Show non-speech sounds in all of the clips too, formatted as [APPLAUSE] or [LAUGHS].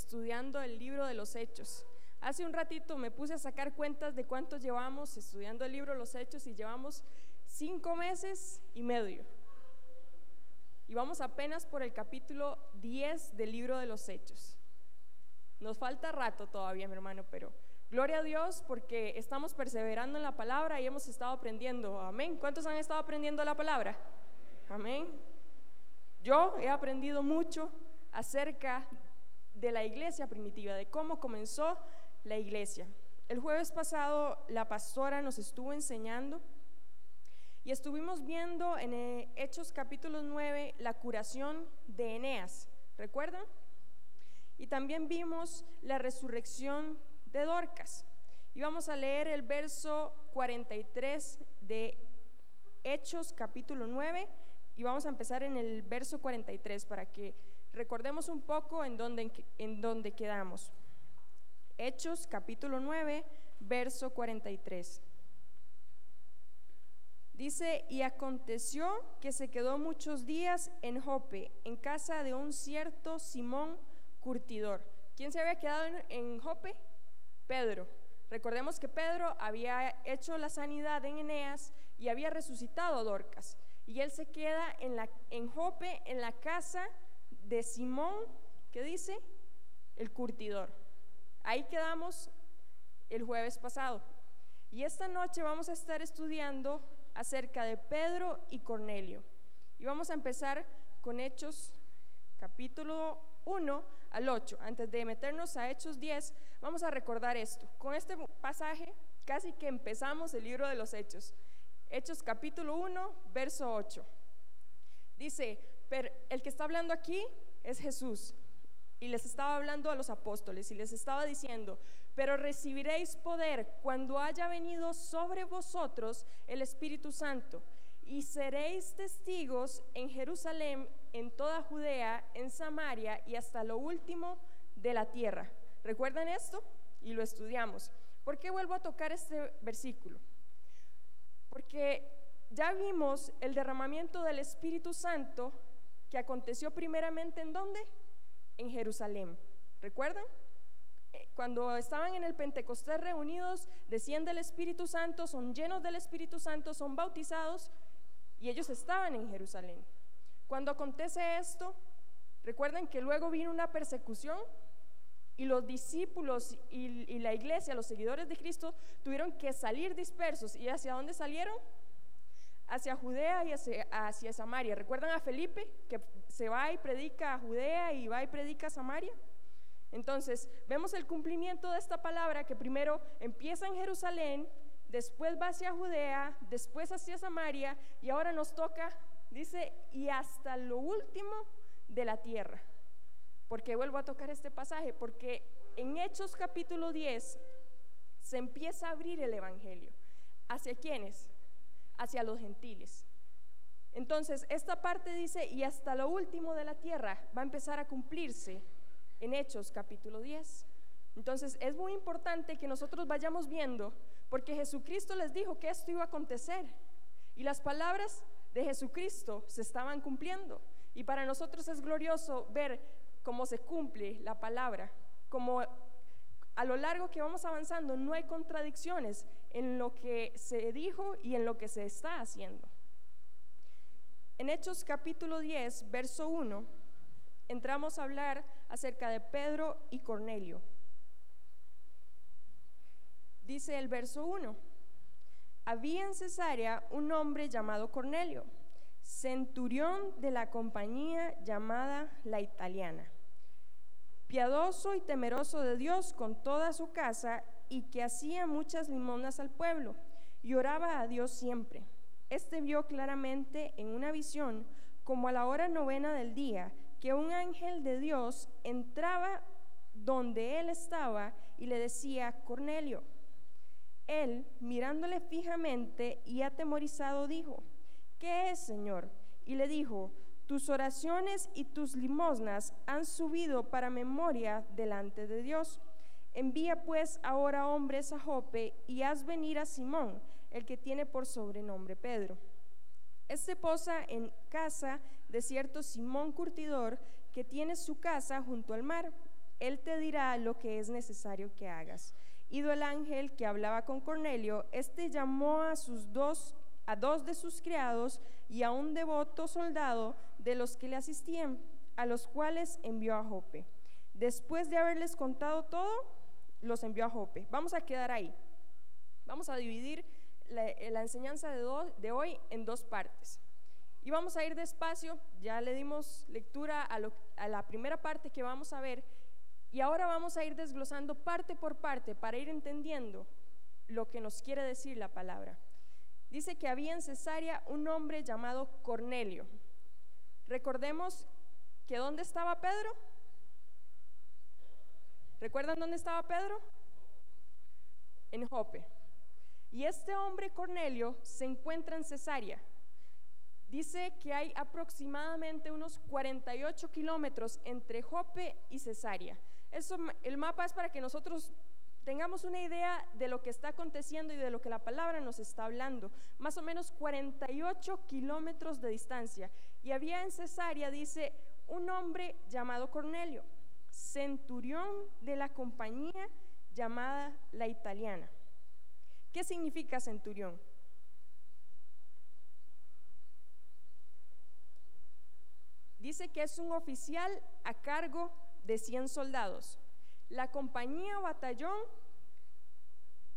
estudiando el libro de los Hechos. Hace un ratito me puse a sacar cuentas de cuántos llevamos estudiando el libro de los Hechos y llevamos cinco meses y medio. Y vamos apenas por el capítulo 10 del libro de los Hechos. Nos falta rato todavía, mi hermano, pero gloria a Dios porque estamos perseverando en la palabra y hemos estado aprendiendo. Amén. ¿Cuántos han estado aprendiendo la palabra? Amén. Yo he aprendido mucho acerca de la iglesia primitiva, de cómo comenzó la iglesia. El jueves pasado la pastora nos estuvo enseñando y estuvimos viendo en eh, Hechos capítulo 9 la curación de Eneas, ¿recuerdan? Y también vimos la resurrección de Dorcas. Y vamos a leer el verso 43 de Hechos capítulo 9 y vamos a empezar en el verso 43 para que recordemos un poco en donde, en quedamos. Hechos capítulo 9, verso 43. Dice, y aconteció que se quedó muchos días en Jope, en casa de un cierto Simón Curtidor. ¿Quién se había quedado en, Jope? Pedro. Recordemos que Pedro había hecho la sanidad en Eneas y había resucitado a Dorcas. Y él se queda en, la, en Jope, en la casa de Simón, ¿qué dice? El curtidor. Ahí quedamos el jueves pasado. Y esta noche vamos a estar estudiando acerca de Pedro y Cornelio. Y vamos a empezar con Hechos capítulo 1 al 8. Antes de meternos a Hechos 10, vamos a recordar esto. Con este pasaje casi que empezamos el libro de los Hechos. Hechos capítulo 1, verso 8. Dice, pero el que está hablando aquí es Jesús. Y les estaba hablando a los apóstoles y les estaba diciendo, pero recibiréis poder cuando haya venido sobre vosotros el Espíritu Santo, y seréis testigos en Jerusalén, en toda Judea, en Samaria y hasta lo último de la tierra. ¿Recuerdan esto? Y lo estudiamos. ¿Por qué vuelvo a tocar este versículo? Porque ya vimos el derramamiento del Espíritu Santo que aconteció primeramente en dónde? En Jerusalén. ¿Recuerdan? cuando estaban en el Pentecostés reunidos, desciende el Espíritu Santo, son llenos del Espíritu Santo, son bautizados y ellos estaban en Jerusalén. Cuando acontece esto, recuerden que luego vino una persecución y los discípulos y, la iglesia, los seguidores de Cristo, tuvieron que salir dispersos. ¿Y hacia dónde salieron? Hacia Judea y hacia, hacia Samaria. ¿Recuerdan a Felipe que se va y predica a Judea y va y predica a Samaria? Entonces, vemos el cumplimiento de esta palabra que primero empieza en Jerusalén, después va hacia Judea, después hacia Samaria y ahora nos toca, dice, y hasta lo último de la tierra. Porque vuelvo a tocar este pasaje? Porque en Hechos capítulo 10 se empieza a abrir el Evangelio. ¿Hacia quiénes? Hacia los gentiles. Entonces, esta parte dice, y hasta lo último de la tierra va a empezar a cumplirse en Hechos capítulo 10. Entonces es muy importante que nosotros vayamos viendo, porque Jesucristo les dijo que esto iba a acontecer y las palabras de Jesucristo se estaban cumpliendo. Y para nosotros es glorioso ver cómo se cumple la palabra, como a lo largo que vamos avanzando no hay contradicciones en lo que se dijo y en lo que se está haciendo. En Hechos capítulo 10, verso 1, entramos a hablar acerca de Pedro y Cornelio. Dice el verso 1, había en Cesarea un hombre llamado Cornelio, centurión de la compañía llamada la italiana, piadoso y temeroso de Dios con toda su casa y que hacía muchas limonas al pueblo y oraba a Dios siempre. Este vio claramente en una visión, como a la hora novena del día, que un ángel de Dios entraba donde él estaba y le decía, Cornelio. Él, mirándole fijamente y atemorizado, dijo, ¿qué es, Señor? Y le dijo, tus oraciones y tus limosnas han subido para memoria delante de Dios. Envía pues ahora hombres a Jope y haz venir a Simón, el que tiene por sobrenombre Pedro. Este posa en casa de cierto Simón Curtidor, que tiene su casa junto al mar. Él te dirá lo que es necesario que hagas. Ido el ángel que hablaba con Cornelio, este llamó a sus dos a dos de sus criados y a un devoto soldado de los que le asistían, a los cuales envió a Jope. Después de haberles contado todo, los envió a Jope. Vamos a quedar ahí. Vamos a dividir la, enseñanza de, de hoy en dos partes. Y vamos a ir despacio, ya le dimos lectura a, a la primera parte que vamos a ver, y ahora vamos a ir desglosando parte por parte para ir entendiendo lo que nos quiere decir la palabra. Dice que había en Cesarea un hombre llamado Cornelio. Recordemos que ¿dónde estaba Pedro? ¿Recuerdan dónde estaba Pedro? En Jope. Y este hombre Cornelio se encuentra en Cesarea. Dice que hay aproximadamente unos 48 kilómetros entre Jope y Cesarea. Eso, el mapa es para que nosotros tengamos una idea de lo que está aconteciendo y de lo que la palabra nos está hablando. Más o menos 48 kilómetros de distancia. Y había en Cesarea, dice, un hombre llamado Cornelio, centurión de la compañía llamada la italiana. ¿Qué significa centurión? Dice que es un oficial a cargo de 100 soldados. La compañía o batallón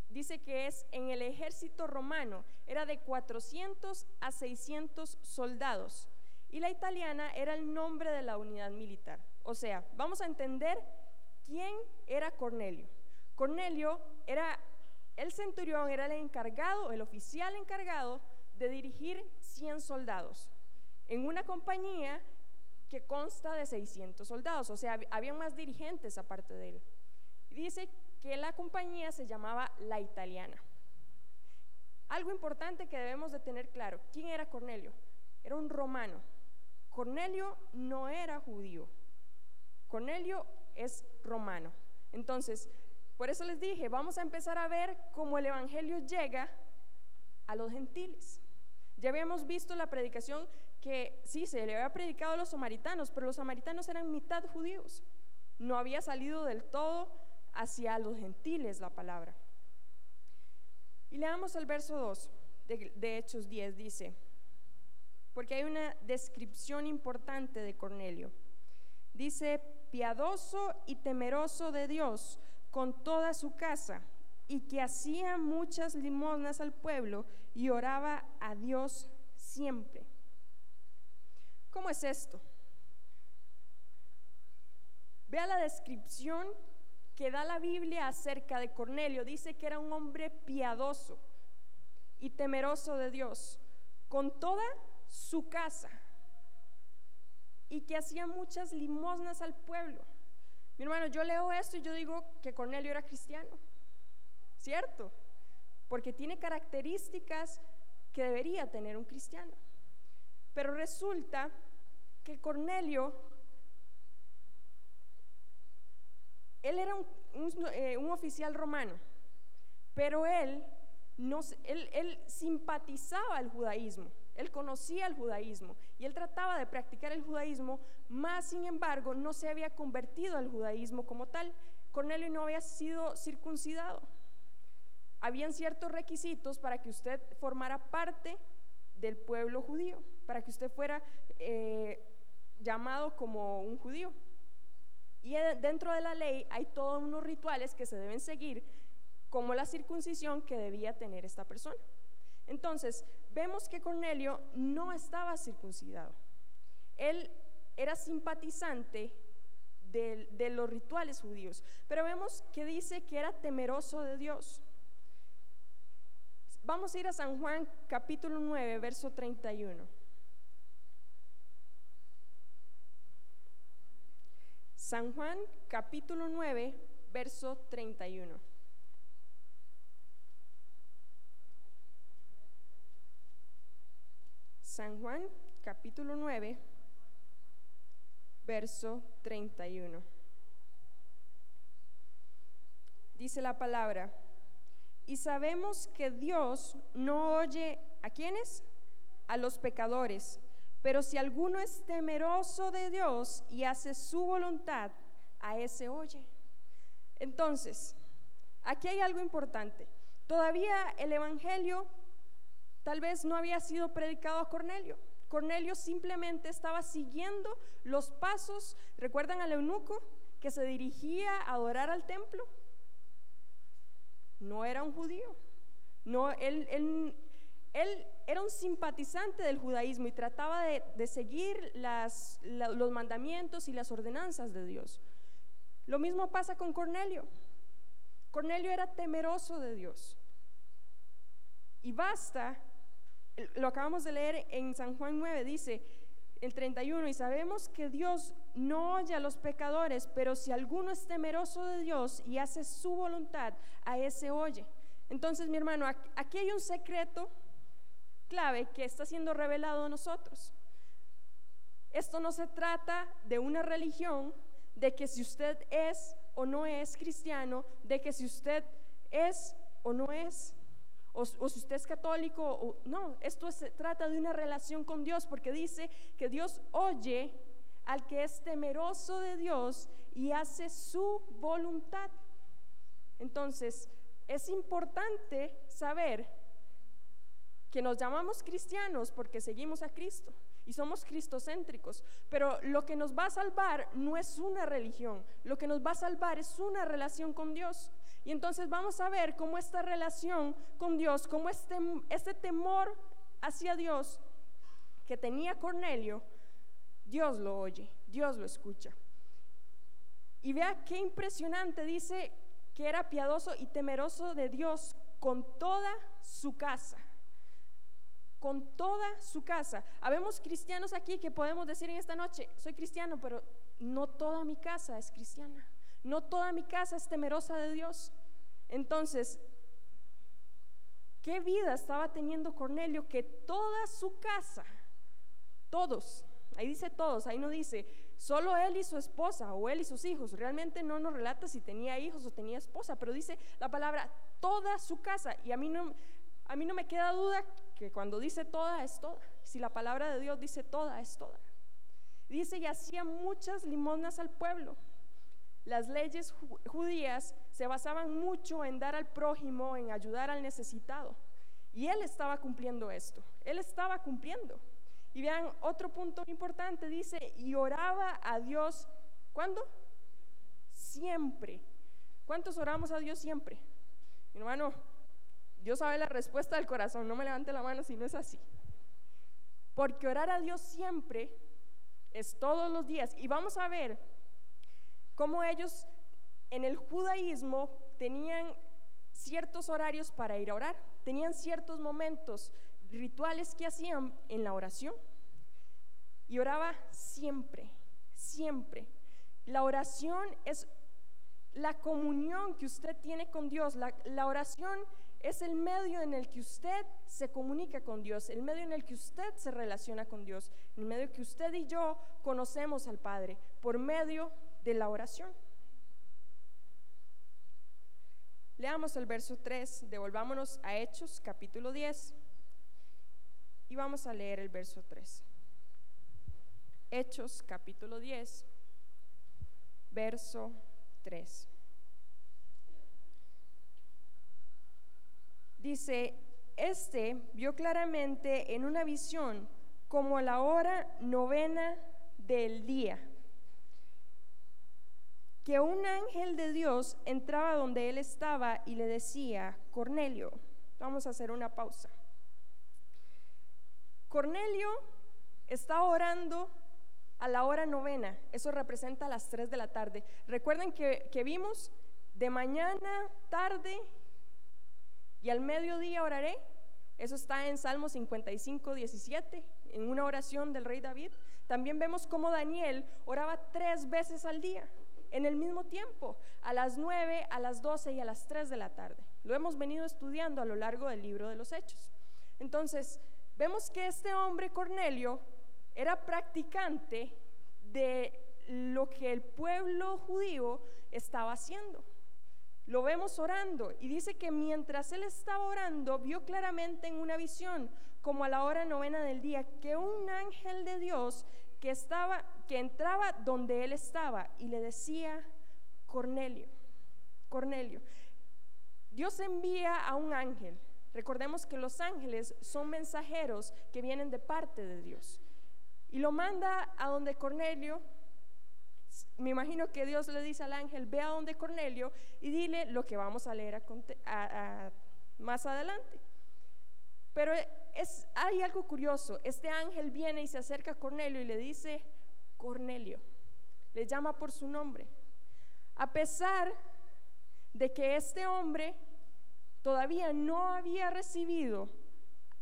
dice que es en el ejército romano, era de 400 a 600 soldados. Y la italiana era el nombre de la unidad militar. O sea, vamos a entender quién era Cornelio. Cornelio era el centurión, era el encargado, el oficial encargado de dirigir 100 soldados en una compañía que consta de 600 soldados, o sea, había más dirigentes aparte de él. Dice que la compañía se llamaba la italiana. Algo importante que debemos de tener claro, ¿quién era Cornelio? Era un romano. Cornelio no era judío. Cornelio es romano. Entonces, por eso les dije, vamos a empezar a ver cómo el Evangelio llega a los gentiles. Ya habíamos visto la predicación que sí, se le había predicado a los samaritanos, pero los samaritanos eran mitad judíos. No había salido del todo hacia los gentiles la palabra. Y leamos el verso 2 de, de Hechos 10, dice, porque hay una descripción importante de Cornelio. Dice, piadoso y temeroso de Dios con toda su casa, y que hacía muchas limosnas al pueblo y oraba a Dios siempre. ¿Cómo es esto? Vea la descripción que da la Biblia acerca de Cornelio. Dice que era un hombre piadoso y temeroso de Dios, con toda su casa, y que hacía muchas limosnas al pueblo. Mi hermano, yo leo esto y yo digo que Cornelio era cristiano, ¿cierto? Porque tiene características que debería tener un cristiano. Pero resulta que Cornelio, él era eh, un, oficial romano, pero él, no, él, él simpatizaba al judaísmo, él conocía el judaísmo y él trataba de practicar el judaísmo, más sin embargo no se había convertido al judaísmo como tal. Cornelio no había sido circuncidado. Habían ciertos requisitos para que usted formara parte del pueblo judío, para que usted fuera eh, llamado como un judío. Y dentro de la ley hay todos unos rituales que se deben seguir, como la circuncisión que debía tener esta persona. Entonces, vemos que Cornelio no estaba circuncidado. Él era simpatizante de, los rituales judíos, pero vemos que dice que era temeroso de Dios. Vamos a ir a San Juan capítulo 9, verso 31. San Juan capítulo 9, verso 31. San Juan capítulo 9, verso 31. Dice la palabra, y sabemos que Dios no oye a quienes? A los pecadores. Pero si alguno es temeroso de Dios y hace su voluntad, a ese oye. Entonces, aquí hay algo importante. Todavía el Evangelio tal vez no había sido predicado a Cornelio. Cornelio simplemente estaba siguiendo los pasos, ¿recuerdan al eunuco que se dirigía a adorar al templo? No era un judío. No, él, él, él era un simpatizante del judaísmo y trataba de, seguir los mandamientos y las ordenanzas de Dios. Lo mismo pasa con Cornelio. Cornelio era temeroso de Dios. Y basta, lo acabamos de leer en San Juan 9, dice el 31, y sabemos que Dios no oye a los pecadores, pero si alguno es temeroso de Dios y hace su voluntad, a ese oye. Entonces, mi hermano, aquí hay un secreto clave que está siendo revelado a nosotros. Esto no se trata de una religión, de que si usted es o no es cristiano, de que si usted es o no es, o, si usted es católico, o, no, esto se trata de una relación con Dios, porque dice que Dios oye al que es temeroso de Dios y hace su voluntad. Entonces, es importante saber que nos llamamos cristianos porque seguimos a Cristo y somos cristocéntricos, pero lo que nos va a salvar no es una religión, lo que nos va a salvar es una relación con Dios. Y entonces vamos a ver cómo esta relación con Dios, cómo este, este temor hacia Dios que tenía Cornelio, Dios lo oye, Dios lo escucha. Y vea qué impresionante, dice que era piadoso y temeroso de Dios con toda su casa con toda su casa. Habemos cristianos aquí que podemos decir en esta noche, soy cristiano, pero no toda mi casa es cristiana. No toda mi casa es temerosa de Dios. Entonces, ¿qué vida estaba teniendo Cornelio que toda su casa, todos, ahí dice todos, ahí no dice solo él y su esposa o él y sus hijos, realmente no nos relata si tenía hijos o tenía esposa, pero dice la palabra toda su casa y a mí no, a mí no me queda duda que cuando dice toda es toda. Si la palabra de Dios dice toda es toda. Dice y hacía muchas limonas al pueblo. Las leyes judías se basaban mucho en dar al prójimo, en ayudar al necesitado. Y él estaba cumpliendo esto. Él estaba cumpliendo. Y vean, otro punto importante dice, y oraba a Dios, ¿cuándo? Siempre. ¿Cuántos oramos a Dios siempre? Mi hermano, Dios sabe la respuesta del corazón, no me levante la mano si no es así. Porque orar a Dios siempre es todos los días. Y vamos a ver cómo ellos en el judaísmo tenían ciertos horarios para ir a orar, tenían ciertos momentos, rituales que hacían en la oración. Y oraba siempre, siempre. La oración es la comunión que usted tiene con Dios. La, la oración es el medio en el que usted se comunica con Dios, el medio en el que usted se relaciona con Dios, el medio que usted y yo conocemos al Padre, por medio de la oración. Leamos el verso 3, devolvámonos a Hechos capítulo 10 y vamos a leer el verso 3. Hechos capítulo 10, verso 3. Dice, este vio claramente en una visión como la hora novena del día, que un ángel de Dios entraba donde él estaba y le decía, Cornelio, vamos a hacer una pausa. Cornelio está orando a la hora novena, eso representa las 3 de la tarde. Recuerden que, que vimos de mañana, tarde y al mediodía oraré. Eso está en Salmo 55, 17, en una oración del rey David. También vemos cómo Daniel oraba tres veces al día, en el mismo tiempo, a las 9, a las 12 y a las 3 de la tarde. Lo hemos venido estudiando a lo largo del libro de los Hechos. Entonces, vemos que este hombre, Cornelio, era practicante de lo que el pueblo judío estaba haciendo. Lo vemos orando y dice que mientras él estaba orando vio claramente en una visión, como a la hora novena del día, que un ángel de Dios que estaba que entraba donde él estaba y le decía, Cornelio. Cornelio. Dios envía a un ángel. Recordemos que los ángeles son mensajeros que vienen de parte de Dios. Y lo manda a donde Cornelio. Me imagino que Dios le dice al ángel, ve a donde Cornelio y dile lo que vamos a leer más adelante. Pero es, hay algo curioso. Este ángel viene y se acerca a Cornelio y le dice, Cornelio. Le llama por su nombre. A pesar de que este hombre todavía no había recibido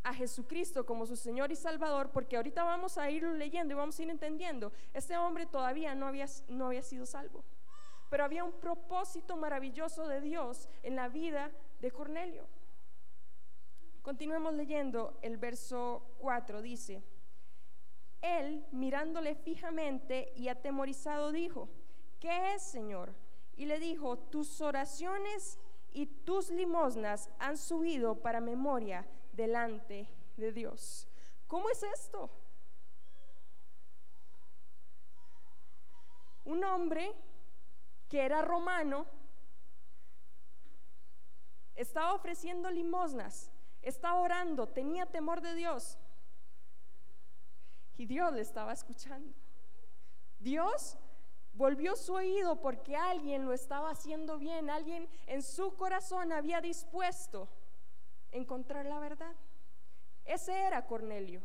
a Jesucristo como su Señor y Salvador, porque ahorita vamos a ir leyendo y vamos a ir entendiendo, este hombre todavía no había, no había sido salvo. Pero había un propósito maravilloso de Dios en la vida de Cornelio. Continuemos leyendo el verso 4, dice, él mirándole fijamente y atemorizado dijo, ¿qué es, Señor? Y le dijo, tus oraciones y tus limosnas han subido para memoria delante de Dios. ¿Cómo es esto? Un hombre que era romano estaba ofreciendo limosnas, estaba orando, tenía temor de Dios. Y Dios le estaba escuchando. Dios volvió su oído porque alguien lo estaba haciendo bien, alguien en su corazón había dispuesto encontrar la verdad. Ese era Cornelio.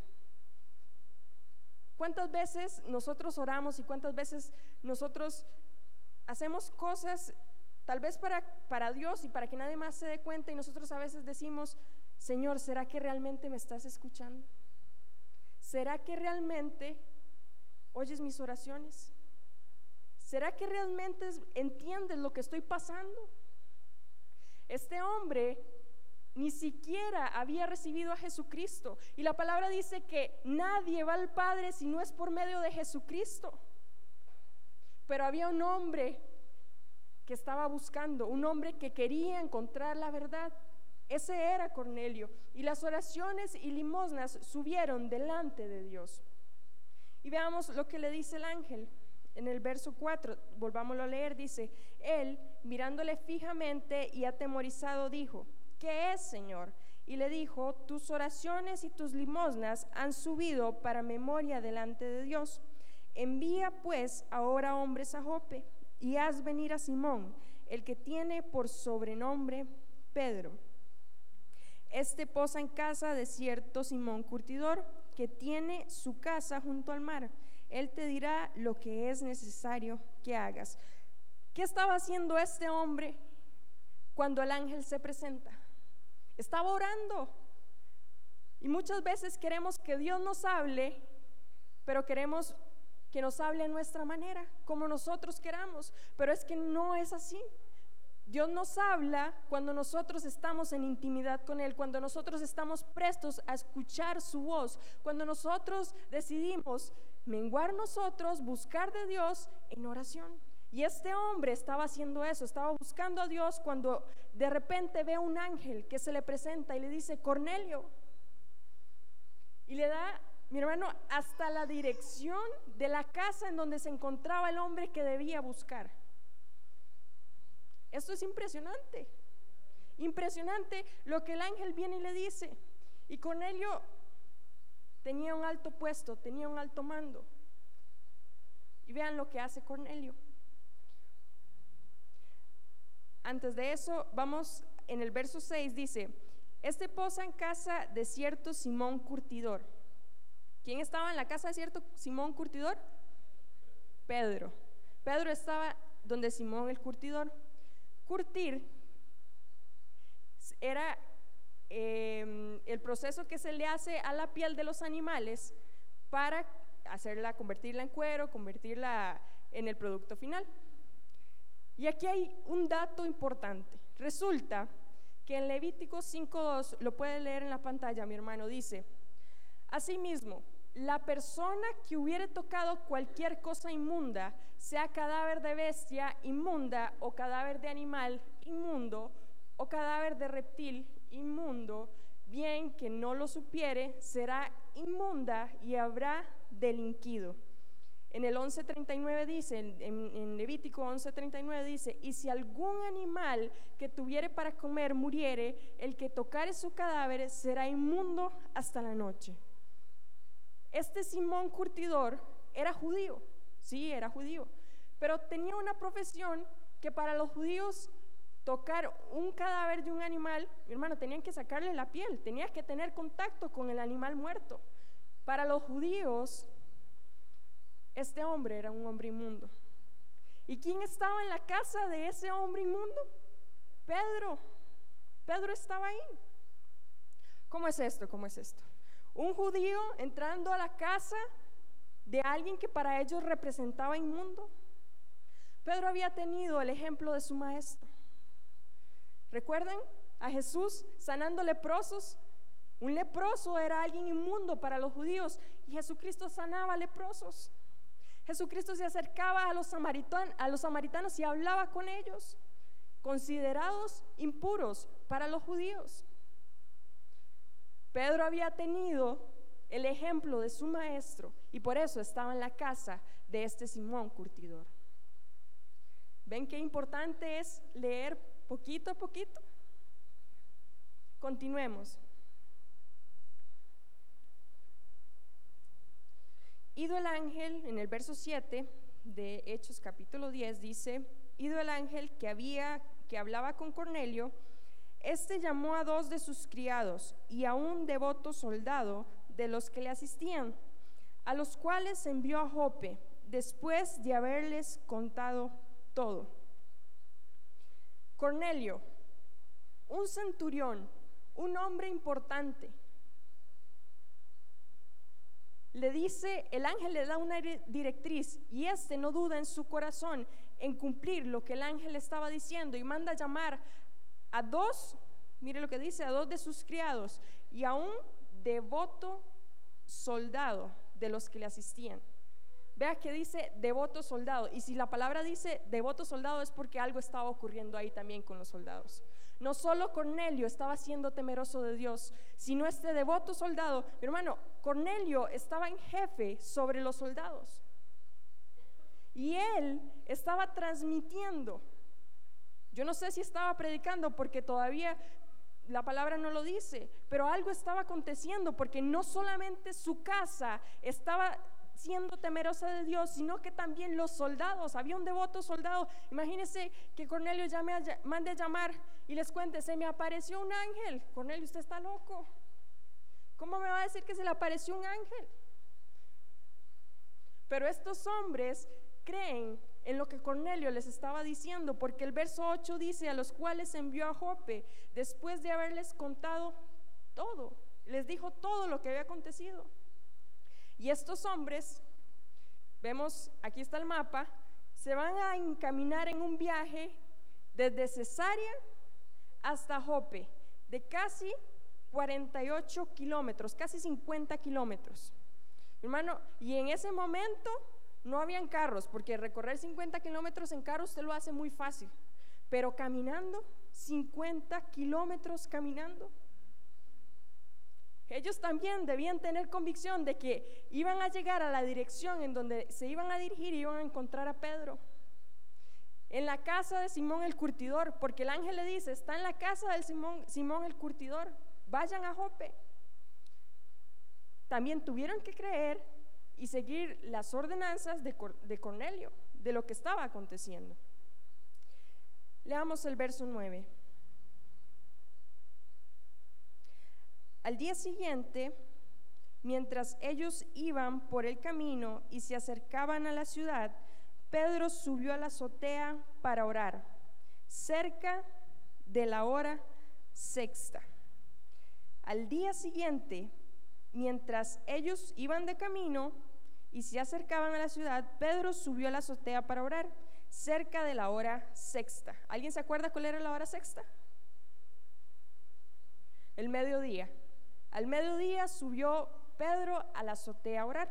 ¿Cuántas veces nosotros oramos y cuántas veces nosotros hacemos cosas tal vez para, para Dios y para que nadie más se dé cuenta y nosotros a veces decimos, Señor, ¿será que realmente me estás escuchando? ¿Será que realmente oyes mis oraciones? ¿Será que realmente entiendes lo que estoy pasando? Este hombre ni siquiera había recibido a Jesucristo. Y la palabra dice que nadie va al Padre si no es por medio de Jesucristo. Pero había un hombre que estaba buscando, un hombre que quería encontrar la verdad. Ese era Cornelio. Y las oraciones y limosnas subieron delante de Dios. Y veamos lo que le dice el ángel. En el verso 4, volvámoslo a leer, dice, él, mirándole fijamente y atemorizado, dijo, ¿qué es, Señor? Y le dijo, tus oraciones y tus limosnas han subido para memoria delante de Dios. Envía pues ahora hombres a Jope y haz venir a Simón, el que tiene por sobrenombre Pedro. Este posa en casa de cierto Simón Curtidor, que tiene su casa junto al mar. Él te dirá lo que es necesario que hagas. ¿Qué estaba haciendo este hombre cuando el ángel se presenta? Estaba orando. Y muchas veces queremos que Dios nos hable, pero queremos que nos hable a nuestra manera, como nosotros queramos. Pero es que no es así. Dios nos habla cuando nosotros estamos en intimidad con Él, cuando nosotros estamos prestos a escuchar su voz, cuando nosotros decidimos menguar nosotros, buscar de Dios en oración. Y este hombre estaba haciendo eso, estaba buscando a Dios cuando de repente ve un ángel que se le presenta y le dice, Cornelio. Y le da, mi hermano, hasta la dirección de la casa en donde se encontraba el hombre que debía buscar. Esto es impresionante. Impresionante lo que el ángel viene y le dice. Y Cornelio tenía un alto puesto, tenía un alto mando. Y vean lo que hace Cornelio. Antes de eso, vamos en el verso 6, dice, este posa en casa de cierto Simón Curtidor. ¿Quién estaba en la casa de cierto Simón Curtidor? Pedro. Pedro estaba donde Simón el Curtidor. Curtir era em, el proceso que se le hace a la piel de los animales para hacerla, convertirla en cuero, convertirla en el producto final. Y aquí hay un dato importante. Resulta que en Levítico 5.2, lo puede leer en la pantalla, mi hermano, dice, Asimismo, la persona que hubiere tocado cualquier cosa inmunda, sea cadáver de bestia inmunda o cadáver de animal inmundo o cadáver de reptil inmundo, bien que no lo supiere, será inmunda y habrá delinquido. En el 11.39 dice, en, Levítico 11.39 dice, y si algún animal que tuviere para comer muriere, el que tocare su cadáver será inmundo hasta la noche. Este Simón Curtidor era judío, sí, era judío, pero tenía una profesión que para los judíos tocar un cadáver de un animal, mi hermano, tenían que sacarle la piel, tenías que tener contacto con el animal muerto. Para los judíos, este hombre era un hombre inmundo. ¿Y quién estaba en la casa de ese hombre inmundo? Pedro. Pedro estaba ahí. ¿Cómo es esto? ¿Cómo es esto? Un judío entrando a la casa de alguien que para ellos representaba inmundo. Pedro había tenido el ejemplo de su maestro. ¿Recuerden a Jesús sanando leprosos? Un leproso era alguien inmundo para los judíos y Jesucristo sanaba leprosos. Jesucristo se acercaba a los, a los samaritanos y hablaba con ellos, considerados impuros para los judíos. Pedro había tenido el ejemplo de su maestro y por eso estaba en la casa de este Simón curtidor. ¿Ven qué importante es leer poquito a poquito? Continuemos. Ido el ángel, en el verso 7 de Hechos capítulo 10 dice, ido el ángel que había que hablaba con Cornelio, este llamó a dos de sus criados y a un devoto soldado de los que le asistían, a los cuales envió a Jope después de haberles contado todo. Cornelio, un centurión, un hombre importante, le dice, el ángel le da una directriz y este no duda en su corazón en cumplir lo que el ángel estaba diciendo y manda llamar a dos, mire lo que dice, a dos de sus criados y a un devoto soldado de los que le asistían. Vea que dice devoto soldado y si la palabra dice devoto soldado es porque algo estaba ocurriendo ahí también con los soldados. No solo Cornelio estaba siendo temeroso de Dios, sino este devoto soldado. Mi hermano, Cornelio estaba en jefe sobre los soldados. Y él estaba transmitiendo. Yo no sé si estaba predicando porque todavía la palabra no lo dice, pero algo estaba aconteciendo porque no solamente su casa estaba siendo temerosa de Dios, sino que también los soldados, había un devoto soldado. Imagínense que Cornelio llame mande a llamar y les cuente, se me apareció un ángel. Cornelio, usted está loco. ¿Cómo me va a decir que se le apareció un ángel? Pero estos hombres creen en lo que Cornelio les estaba diciendo, porque el verso 8 dice, a los cuales envió a Jope, después de haberles contado todo, les dijo todo lo que había acontecido. Y estos hombres, vemos, aquí está el mapa, se van a encaminar en un viaje desde Cesarea hasta Jope, de casi 48 kilómetros, casi 50 kilómetros. Hermano, y en ese momento no habían carros, porque recorrer 50 kilómetros en carro usted lo hace muy fácil, pero caminando, 50 kilómetros caminando. Ellos también debían tener convicción de que iban a llegar a la dirección en donde se iban a dirigir y iban a encontrar a Pedro. En la casa de Simón el curtidor, porque el ángel le dice, está en la casa del Simón, Simón el curtidor, vayan a Jope. También tuvieron que creer y seguir las ordenanzas de, de Cornelio, de lo que estaba aconteciendo. Leamos el verso 9. Al día siguiente, mientras ellos iban por el camino y se acercaban a la ciudad, Pedro subió a la azotea para orar, cerca de la hora sexta. Al día siguiente, mientras ellos iban de camino y se acercaban a la ciudad, Pedro subió a la azotea para orar, cerca de la hora sexta. ¿Alguien se acuerda cuál era la hora sexta? El mediodía. Al mediodía subió Pedro a la azotea a orar.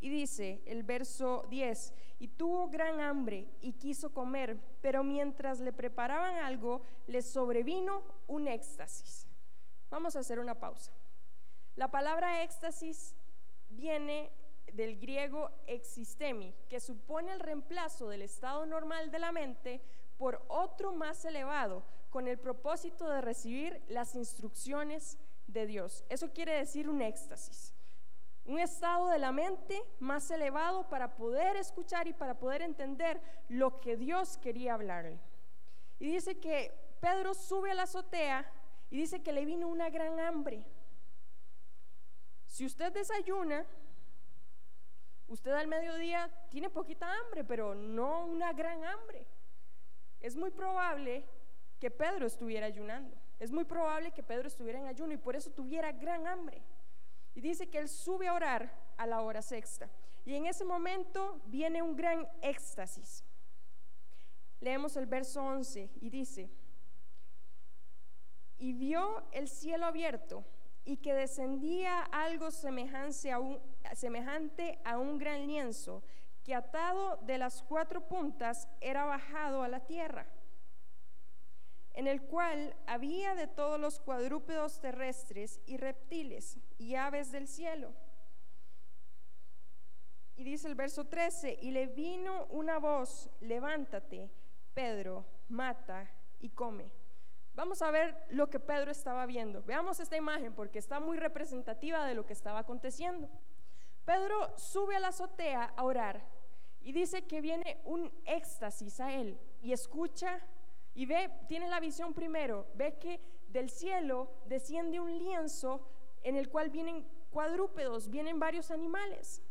Y dice el verso 10, y tuvo gran hambre y quiso comer, pero mientras le preparaban algo, le sobrevino un éxtasis. Vamos a hacer una pausa. La palabra éxtasis viene del griego existemi, que supone el reemplazo del estado normal de la mente por otro más elevado, con el propósito de recibir las instrucciones de Dios. Eso quiere decir un éxtasis, un estado de la mente más elevado para poder escuchar y para poder entender lo que Dios quería hablarle. Y dice que Pedro sube a la azotea y dice que le vino una gran hambre. Si usted desayuna, usted al mediodía tiene poquita hambre, pero no una gran hambre. Es muy probable que Pedro estuviera ayunando. Es muy probable que Pedro estuviera en ayuno y por eso tuviera gran hambre. Y dice que él sube a orar a la hora sexta. Y en ese momento viene un gran éxtasis. Leemos el verso 11 y dice, y vio el cielo abierto y que descendía algo semejante a un, semejante a un gran lienzo que atado de las cuatro puntas era bajado a la tierra en el cual había de todos los cuadrúpedos terrestres y reptiles y aves del cielo. Y dice el verso 13, y le vino una voz, levántate, Pedro, mata y come. Vamos a ver lo que Pedro estaba viendo. Veamos esta imagen porque está muy representativa de lo que estaba aconteciendo. Pedro sube a la azotea a orar y dice que viene un éxtasis a él y escucha y ve, tiene la visión primero, ve que del cielo desciende un lienzo en el cual vienen cuadrúpedos, vienen varios animales.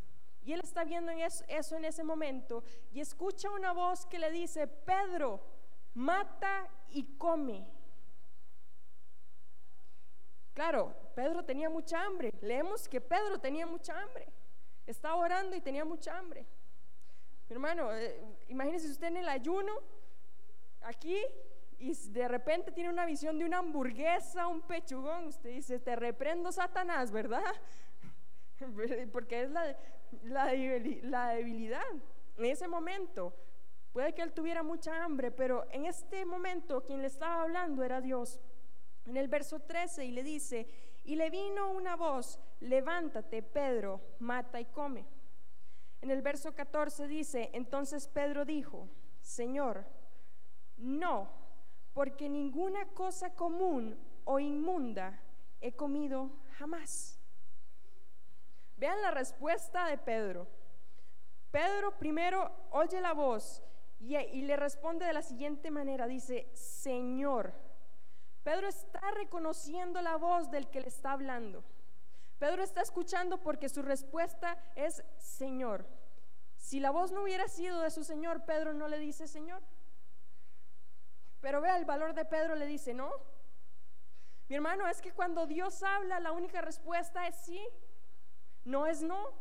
Y él está viendo eso en ese momento y escucha una voz que le dice, Pedro, mata y come. Claro, Pedro tenía mucha hambre. Leemos que Pedro tenía mucha hambre. Estaba orando y tenía mucha hambre. Mi hermano, eh, imagínese usted en el ayuno aquí y de repente tiene una visión de una hamburguesa, un pechugón, usted dice, te reprendo Satanás, ¿verdad? [LAUGHS] Porque es la, debilidad. En ese momento, puede que él tuviera mucha hambre, pero en este momento quien le estaba hablando era Dios. En el verso 13 y le dice, y le vino una voz, levántate, Pedro, mata y come. En el verso 14 dice, entonces Pedro dijo, Señor, no, porque ninguna cosa común o inmunda he comido jamás. Vean la respuesta de Pedro. Pedro primero oye la voz y, le responde de la siguiente manera. Dice, Señor. Pedro está reconociendo la voz del que le está hablando. Pedro está escuchando porque su respuesta es Señor. Si la voz no hubiera sido de su Señor, Pedro no le dice Señor. Pero vea el valor de Pedro, le dice, no. Mi hermano, es que cuando Dios habla, la única respuesta es sí, no es no.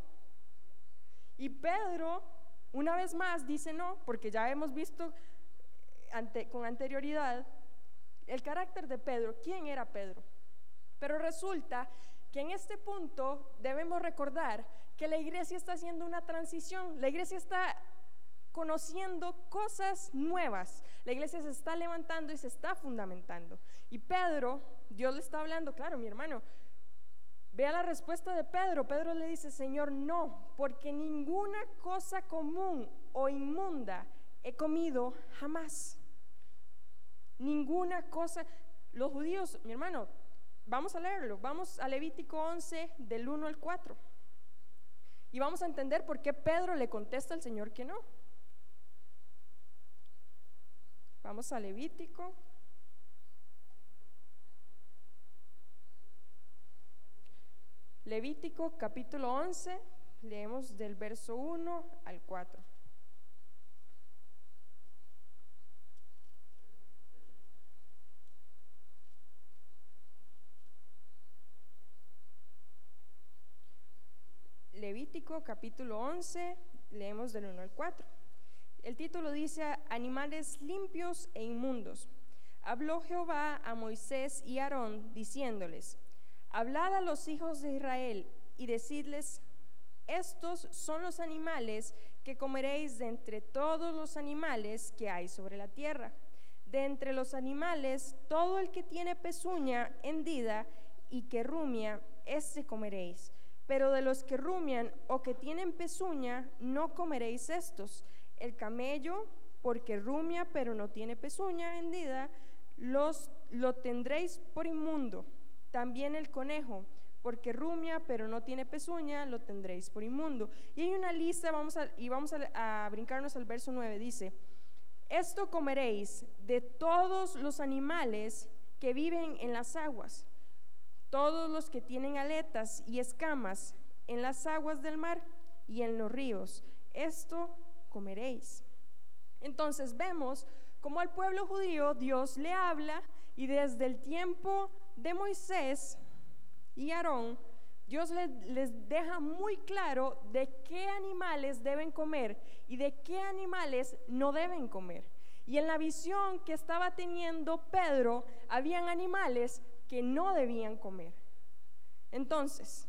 Y Pedro, una vez más, dice no, porque ya hemos visto con anterioridad el carácter de Pedro, quién era Pedro. Pero resulta que en este punto debemos recordar que la iglesia está haciendo una transición, la iglesia está conociendo cosas nuevas. La iglesia se está levantando y se está fundamentando. Y Pedro, Dios le está hablando, claro, mi hermano, vea la respuesta de Pedro. Pedro le dice, Señor, no, porque ninguna cosa común o inmunda he comido jamás. Ninguna cosa. Los judíos, mi hermano, vamos a leerlo, vamos a Levítico 11 del 1 al 4. Y vamos a entender por qué Pedro le contesta al Señor que no. Vamos a Levítico. Levítico capítulo 11, leemos del verso 1 al 4. Capítulo 11, leemos del 1 al 4. El título dice animales limpios e inmundos. Habló Jehová a Moisés y Aarón diciéndoles, hablad a los hijos de Israel y decidles, estos son los animales que comeréis de entre todos los animales que hay sobre la tierra. De entre los animales, todo el que tiene pezuña hendida y que rumia, ese comeréis Pero de los que rumian o que tienen pezuña, no comeréis estos. El camello, porque rumia pero no tiene pezuña hendida, los, lo tendréis por inmundo. También el conejo, porque rumia pero no tiene pezuña, lo tendréis por inmundo. Y hay una lista, vamos y vamos a, a brincarnos al verso 9, dice, esto comeréis de todos los animales que viven en las aguas todos los que tienen aletas y escamas en las aguas del mar y en los ríos, esto comeréis. Entonces vemos cómo al pueblo judío Dios le habla y desde el tiempo de Moisés y Aarón, Dios les, deja muy claro de qué animales deben comer y de qué animales no deben comer. Y en la visión que estaba teniendo Pedro, habían animales que no debían comer. Entonces,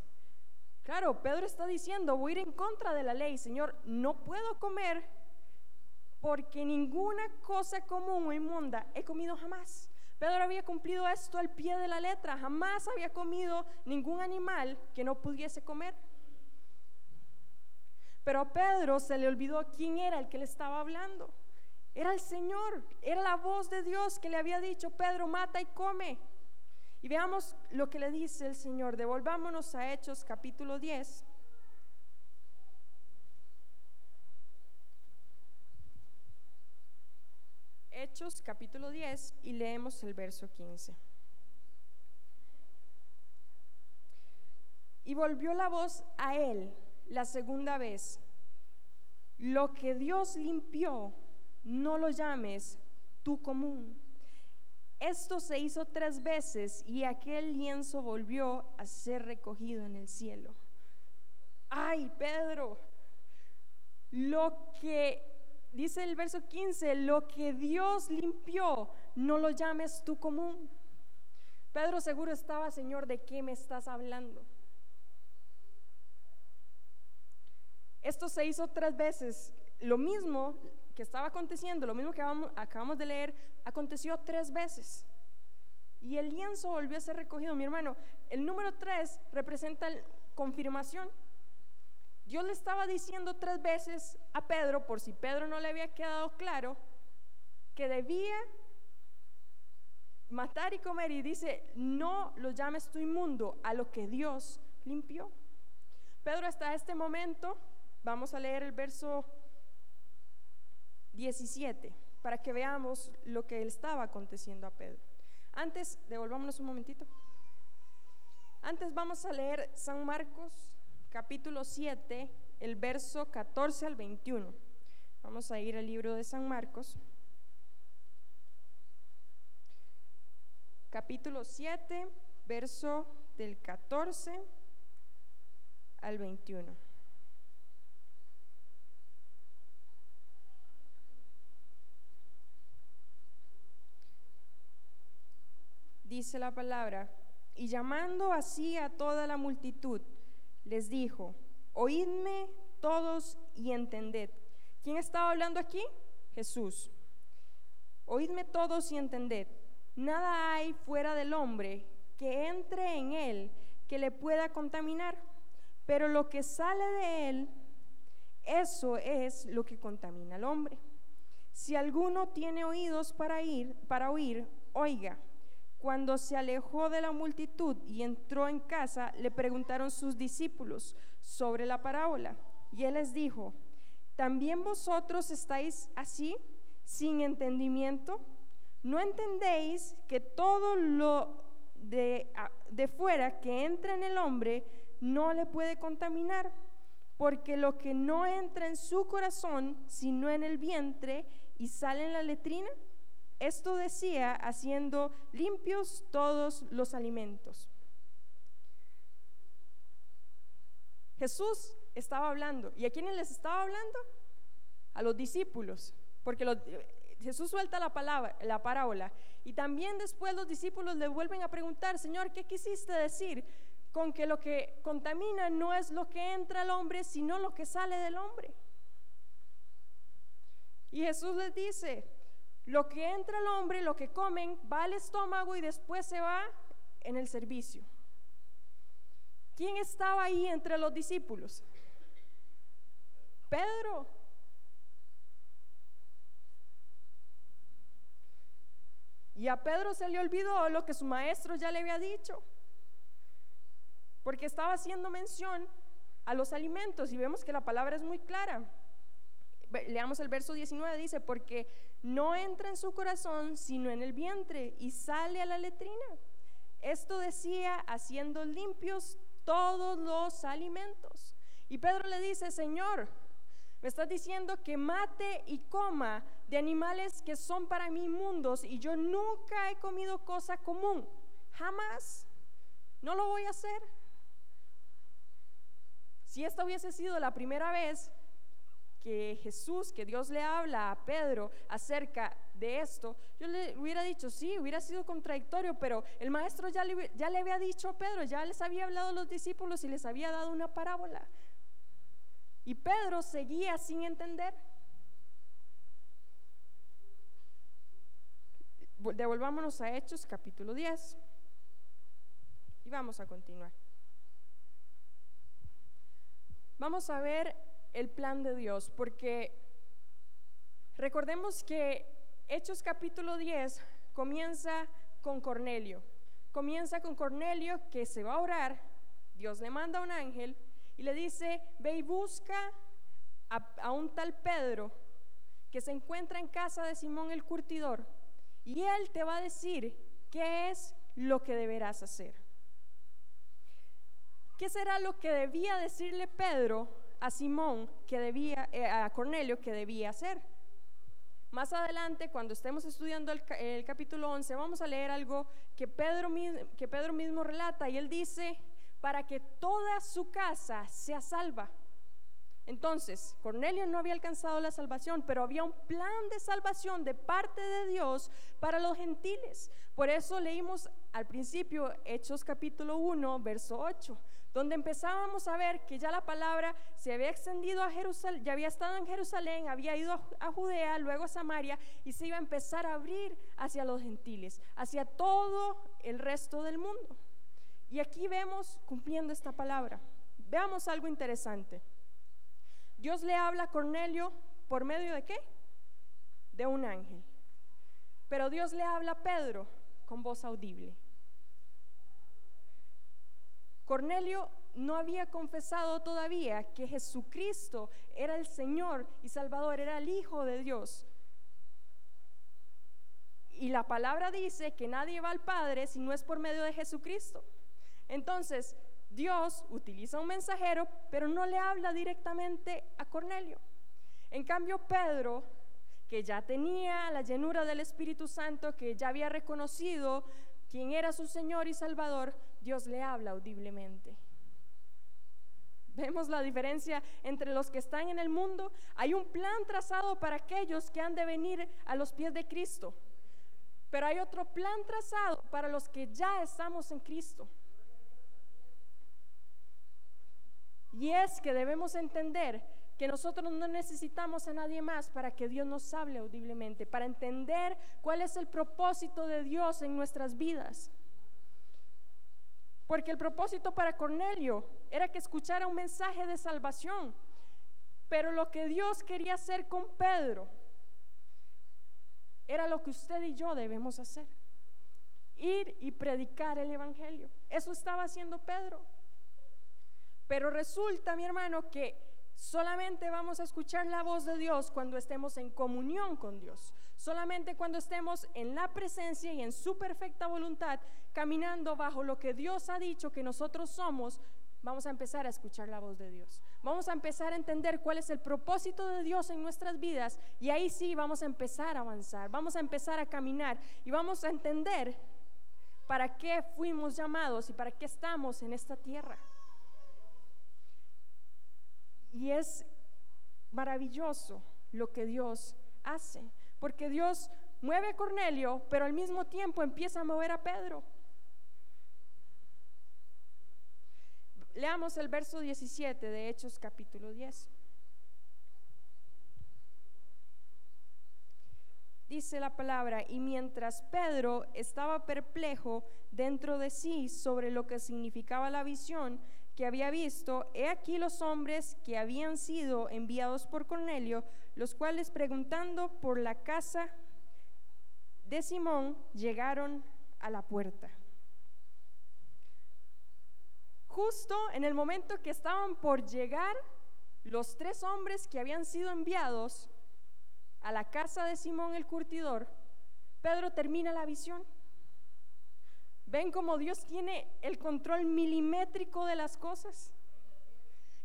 claro, Pedro está diciendo, voy a ir en contra de la ley, Señor, no puedo comer porque ninguna cosa común o inmunda he comido jamás. Pedro había cumplido esto al pie de la letra, jamás había comido ningún animal que no pudiese comer. Pero a Pedro se le olvidó quién era el que le estaba hablando. Era el Señor, era la voz de Dios que le había dicho, Pedro, mata y come. Y veamos lo que le dice el Señor. Devolvámonos a Hechos capítulo 10. Hechos capítulo 10 y leemos el verso 15. Y volvió la voz a él la segunda vez. Lo que Dios limpió, no lo llames tú común. Esto se hizo tres veces y aquel lienzo volvió a ser recogido en el cielo. Ay, Pedro, lo que, dice el verso 15, lo que Dios limpió, no lo llames tú común. Pedro seguro estaba, Señor, ¿de qué me estás hablando? Esto se hizo tres veces. Lo mismo que estaba aconteciendo, lo mismo que acabamos de leer, aconteció tres veces. Y el lienzo volvió a ser recogido. Mi hermano, el número tres representa confirmación. Dios le estaba diciendo tres veces a Pedro, por si Pedro no le había quedado claro, que debía matar y comer. Y dice, no lo llames tu inmundo a lo que Dios limpió. Pedro hasta este momento, vamos a leer el verso 17 para que veamos lo que estaba aconteciendo a Pedro. Antes, devolvámonos un momentito. Antes vamos a leer San Marcos capítulo 7, el verso 14 al 21. Vamos a ir al libro de San Marcos. Capítulo 7, verso del 14 al 21. Dice la palabra, y llamando así a toda la multitud, les dijo, oídme todos y entended. ¿Quién estaba hablando aquí? Jesús. Oídme todos y entended. Nada hay fuera del hombre que entre en él que le pueda contaminar, pero lo que sale de él, eso es lo que contamina al hombre. Si alguno tiene oídos para ir, para oír, oiga. Cuando se alejó de la multitud y entró en casa, le preguntaron sus discípulos sobre la parábola. Y él les dijo, ¿también vosotros estáis así, sin entendimiento? ¿No entendéis que todo lo de, de fuera que entra en el hombre no le puede contaminar? Porque lo que no entra en su corazón, sino en el vientre y sale en la letrina, esto decía haciendo limpios todos los alimentos. Jesús estaba hablando. ¿Y a quiénes les estaba hablando? A los discípulos. Porque Jesús suelta la palabra, la parábola. Y también después los discípulos le vuelven a preguntar, Señor, ¿qué quisiste decir? Con que lo que contamina no es lo que entra al hombre, sino lo que sale del hombre. Y Jesús les dice, lo que entra al hombre, lo que comen, va al estómago y después se va en el servicio. ¿Quién estaba ahí entre los discípulos? Pedro. Y a Pedro se le olvidó lo que su maestro ya le había dicho, porque estaba haciendo mención a los alimentos y vemos que la palabra es muy clara. Leamos el verso 19, dice, porque no entra en su corazón sino en el vientre y sale a la letrina. Esto decía haciendo limpios todos los alimentos. Y Pedro le dice, Señor, me estás diciendo que mate y coma de animales que son para mí mundos y yo nunca he comido cosa común. Jamás. No lo voy a hacer. Si esta hubiese sido la primera vez que Jesús, que Dios le habla a Pedro acerca de esto, yo le hubiera dicho, sí, hubiera sido contradictorio, pero el maestro ya le, ya le había dicho a Pedro, ya les había hablado a los discípulos y les había dado una parábola. Y Pedro seguía sin entender. Devolvámonos a Hechos capítulo 10 y vamos a continuar. Vamos a ver el plan de Dios, porque recordemos que Hechos capítulo 10 comienza con Cornelio. Comienza con Cornelio que se va a orar, Dios le manda a un ángel y le dice, ve y busca a, un tal Pedro que se encuentra en casa de Simón el curtidor y él te va a decir qué es lo que deberás hacer. ¿Qué será lo que debía decirle Pedro a Simón que debía, eh, a Cornelio que debía hacer? Más adelante, cuando estemos estudiando el, capítulo 11, vamos a leer algo que Pedro, que Pedro mismo relata y él dice, para que toda su casa sea salva. Entonces, Cornelio no había alcanzado la salvación, pero había un plan de salvación de parte de Dios para los gentiles. Por eso leímos al principio Hechos capítulo 1, verso 8, donde empezábamos a ver que ya la palabra se había extendido a Jerusalén, ya había estado en Jerusalén, había ido a, Judea, luego a Samaria, y se iba a empezar a abrir hacia los gentiles, hacia todo el resto del mundo. Y aquí vemos cumpliendo esta palabra. Veamos algo interesante. Dios le habla a Cornelio por medio de qué? De un ángel. Pero Dios le habla a Pedro con voz audible. Cornelio no había confesado todavía que Jesucristo era el Señor y Salvador, era el Hijo de Dios. Y la palabra dice que nadie va al Padre si no es por medio de Jesucristo. Entonces, Dios utiliza un mensajero, pero no le habla directamente a Cornelio. En cambio, Pedro, que ya tenía la llenura del Espíritu Santo, que ya había reconocido quién era su Señor y Salvador, Dios le habla audiblemente. Vemos la diferencia entre los que están en el mundo. Hay un plan trazado para aquellos que han de venir a los pies de Cristo. Pero hay otro plan trazado para los que ya estamos en Cristo. Y es que debemos entender que nosotros no necesitamos a nadie más para que Dios nos hable audiblemente, para entender cuál es el propósito de Dios en nuestras vidas. Porque el propósito para Cornelio era que escuchara un mensaje de salvación. Pero lo que Dios quería hacer con Pedro era lo que usted y yo debemos hacer. Ir y predicar el Evangelio. Eso estaba haciendo Pedro. Pero resulta, mi hermano, que solamente vamos a escuchar la voz de Dios cuando estemos en comunión con Dios. Solamente cuando estemos en la presencia y en su perfecta voluntad, caminando bajo lo que Dios ha dicho que nosotros somos, vamos a empezar a escuchar la voz de Dios. Vamos a empezar a entender cuál es el propósito de Dios en nuestras vidas y ahí sí vamos a empezar a avanzar, vamos a empezar a caminar y vamos a entender para qué fuimos llamados y para qué estamos en esta tierra. Y es maravilloso lo que Dios hace, porque Dios mueve a Cornelio, pero al mismo tiempo empieza a mover a Pedro. Leamos el verso 17 de Hechos capítulo 10. Dice la palabra, y mientras Pedro estaba perplejo dentro de sí sobre lo que significaba la visión, que había visto, he aquí los hombres que habían sido enviados por Cornelio, los cuales preguntando por la casa de Simón llegaron a la puerta. Justo en el momento que estaban por llegar, los tres hombres que habían sido enviados a la casa de Simón el curtidor, Pedro termina la visión. Ven cómo Dios tiene el control milimétrico de las cosas.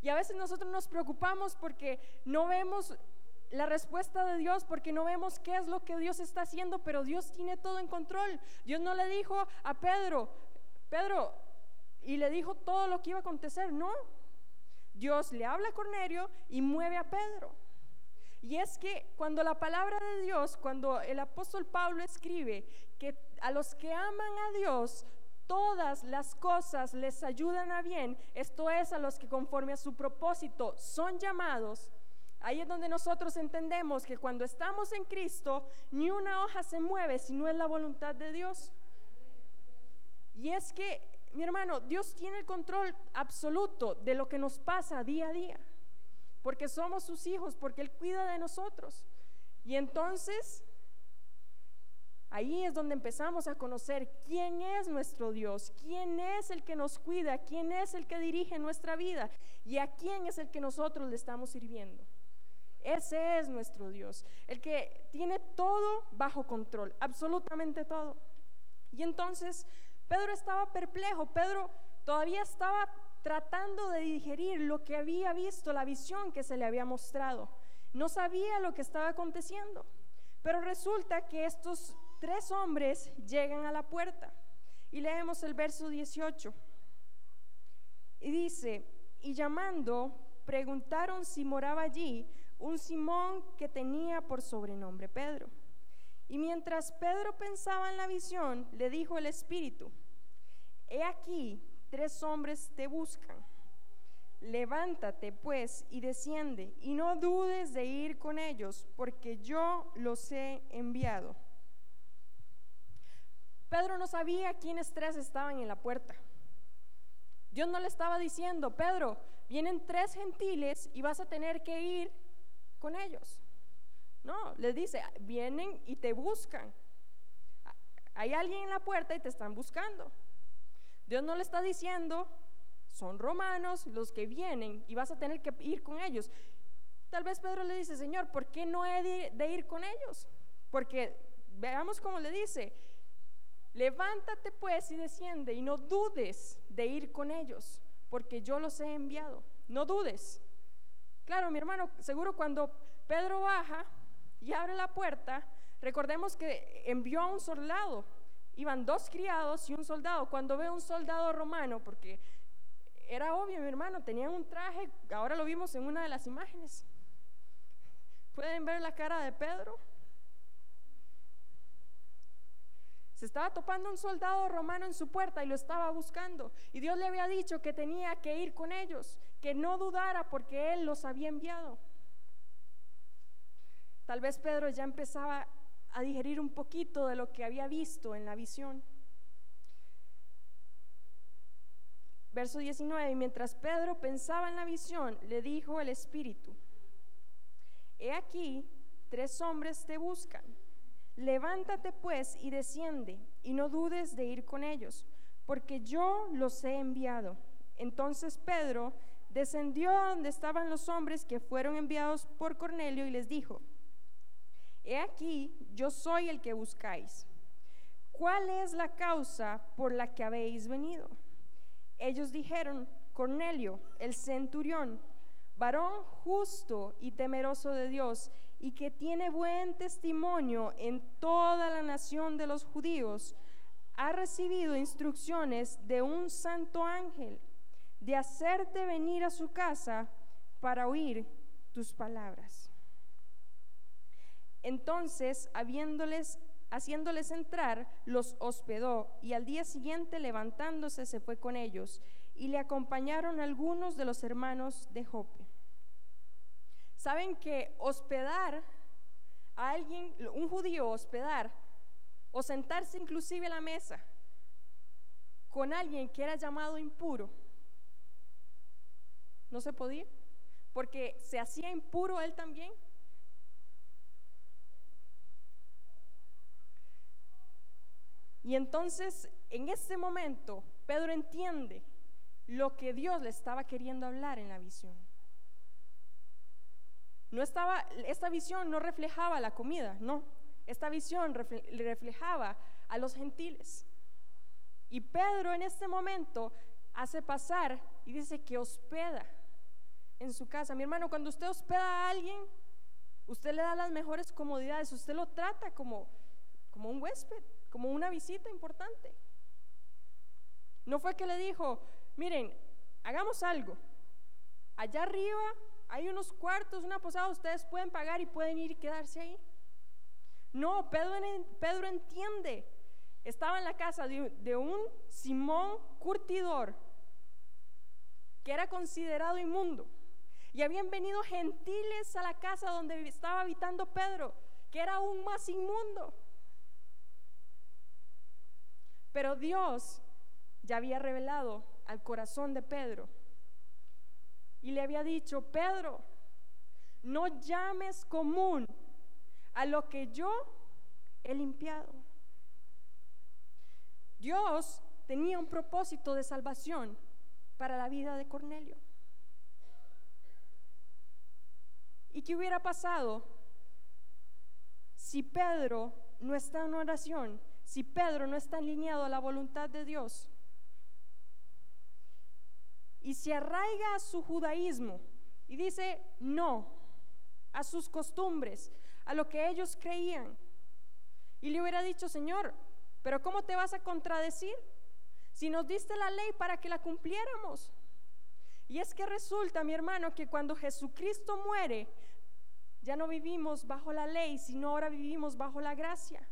Y a veces nosotros nos preocupamos porque no vemos la respuesta de Dios, porque no vemos qué es lo que Dios está haciendo, pero Dios tiene todo en control. Dios no le dijo a Pedro, Pedro, y le dijo todo lo que iba a acontecer, no. Dios le habla a Cornelio y mueve a Pedro. Y es que cuando la palabra de Dios, cuando el apóstol Pablo escribe que a los que aman a Dios, todas las cosas les ayudan a bien, esto es a los que conforme a su propósito son llamados, ahí es donde nosotros entendemos que cuando estamos en Cristo, ni una hoja se mueve si no es la voluntad de Dios. Y es que, mi hermano, Dios tiene el control absoluto de lo que nos pasa día a día porque somos sus hijos, porque Él cuida de nosotros. Y entonces, ahí es donde empezamos a conocer quién es nuestro Dios, quién es el que nos cuida, quién es el que dirige nuestra vida y a quién es el que nosotros le estamos sirviendo. Ese es nuestro Dios, el que tiene todo bajo control, absolutamente todo. Y entonces Pedro estaba perplejo, Pedro todavía estaba tratando de digerir lo que había visto, la visión que se le había mostrado. No sabía lo que estaba aconteciendo. Pero resulta que estos tres hombres llegan a la puerta. Y leemos el verso 18. Y dice, y llamando, preguntaron si moraba allí un Simón que tenía por sobrenombre Pedro. Y mientras Pedro pensaba en la visión, le dijo el Espíritu, he aquí, tres hombres te buscan. Levántate pues y desciende y no dudes de ir con ellos, porque yo los he enviado. Pedro no sabía quiénes tres estaban en la puerta. Dios no le estaba diciendo, Pedro, vienen tres gentiles y vas a tener que ir con ellos. No, les dice, vienen y te buscan. Hay alguien en la puerta y te están buscando. Dios no le está diciendo, son romanos los que vienen y vas a tener que ir con ellos. Tal vez Pedro le dice, Señor, ¿por qué no he de, ir con ellos? Porque veamos cómo le dice, levántate pues y desciende y no dudes de ir con ellos, porque yo los he enviado. No dudes. Claro, mi hermano, seguro cuando Pedro baja y abre la puerta, recordemos que envió a un soldado Iban dos criados y un soldado. Cuando ve un soldado romano, porque era obvio, mi hermano, tenían un traje, ahora lo vimos en una de las imágenes. ¿Pueden ver la cara de Pedro? Se estaba topando un soldado romano en su puerta y lo estaba buscando. Y Dios le había dicho que tenía que ir con ellos, que no dudara porque Él los había enviado. Tal vez Pedro ya empezaba a digerir un poquito de lo que había visto en la visión. Verso 19, mientras Pedro pensaba en la visión, le dijo el Espíritu, He aquí, tres hombres te buscan. Levántate pues y desciende, y no dudes de ir con ellos, porque yo los he enviado. Entonces Pedro descendió donde estaban los hombres que fueron enviados por Cornelio y les dijo, He aquí, yo soy el que buscáis. ¿Cuál es la causa por la que habéis venido? Ellos dijeron, Cornelio, el centurión, varón justo y temeroso de Dios, y que tiene buen testimonio en toda la nación de los judíos, ha recibido instrucciones de un santo ángel de hacerte venir a su casa para oír tus palabras. Entonces, haciéndoles entrar, los hospedó y al día siguiente levantándose se fue con ellos y le acompañaron algunos de los hermanos de Jope. Saben que hospedar a alguien, un judío hospedar o sentarse inclusive a la mesa con alguien que era llamado impuro, No se podía, porque se hacía impuro él también. Y entonces, en ese momento, Pedro entiende lo que Dios le estaba queriendo hablar en la visión. No estaba, esta visión no reflejaba la comida, no. Esta visión reflejaba a los gentiles. Y Pedro en este momento hace pasar y dice que hospeda en su casa. Mi hermano, cuando usted hospeda a alguien, usted le da las mejores comodidades, usted lo trata como, como un huésped, como una visita importante. No fue que le dijo, miren, hagamos algo. Allá arriba hay unos cuartos, una posada, ustedes pueden pagar y pueden ir y quedarse ahí. No, Pedro, Pedro entiende. Estaba en la casa de, de un Simón curtidor que era considerado inmundo. Y habían venido gentiles a la casa donde estaba habitando Pedro, que era aún más inmundo. Pero Dios ya había revelado al corazón de Pedro y le había dicho, Pedro, no llames común a lo que yo he limpiado. Dios tenía un propósito de salvación para la vida de Cornelio. ¿Y qué hubiera pasado si Pedro no está en oración? Si Pedro no está alineado a la voluntad de Dios y se arraiga a su judaísmo y dice no a sus costumbres, a lo que ellos creían. Y le hubiera dicho, Señor, pero ¿cómo te vas a contradecir si nos diste la ley para que la cumpliéramos? Y es que resulta, mi hermano, que cuando Jesucristo muere, ya no vivimos bajo la ley, sino ahora vivimos bajo la gracia.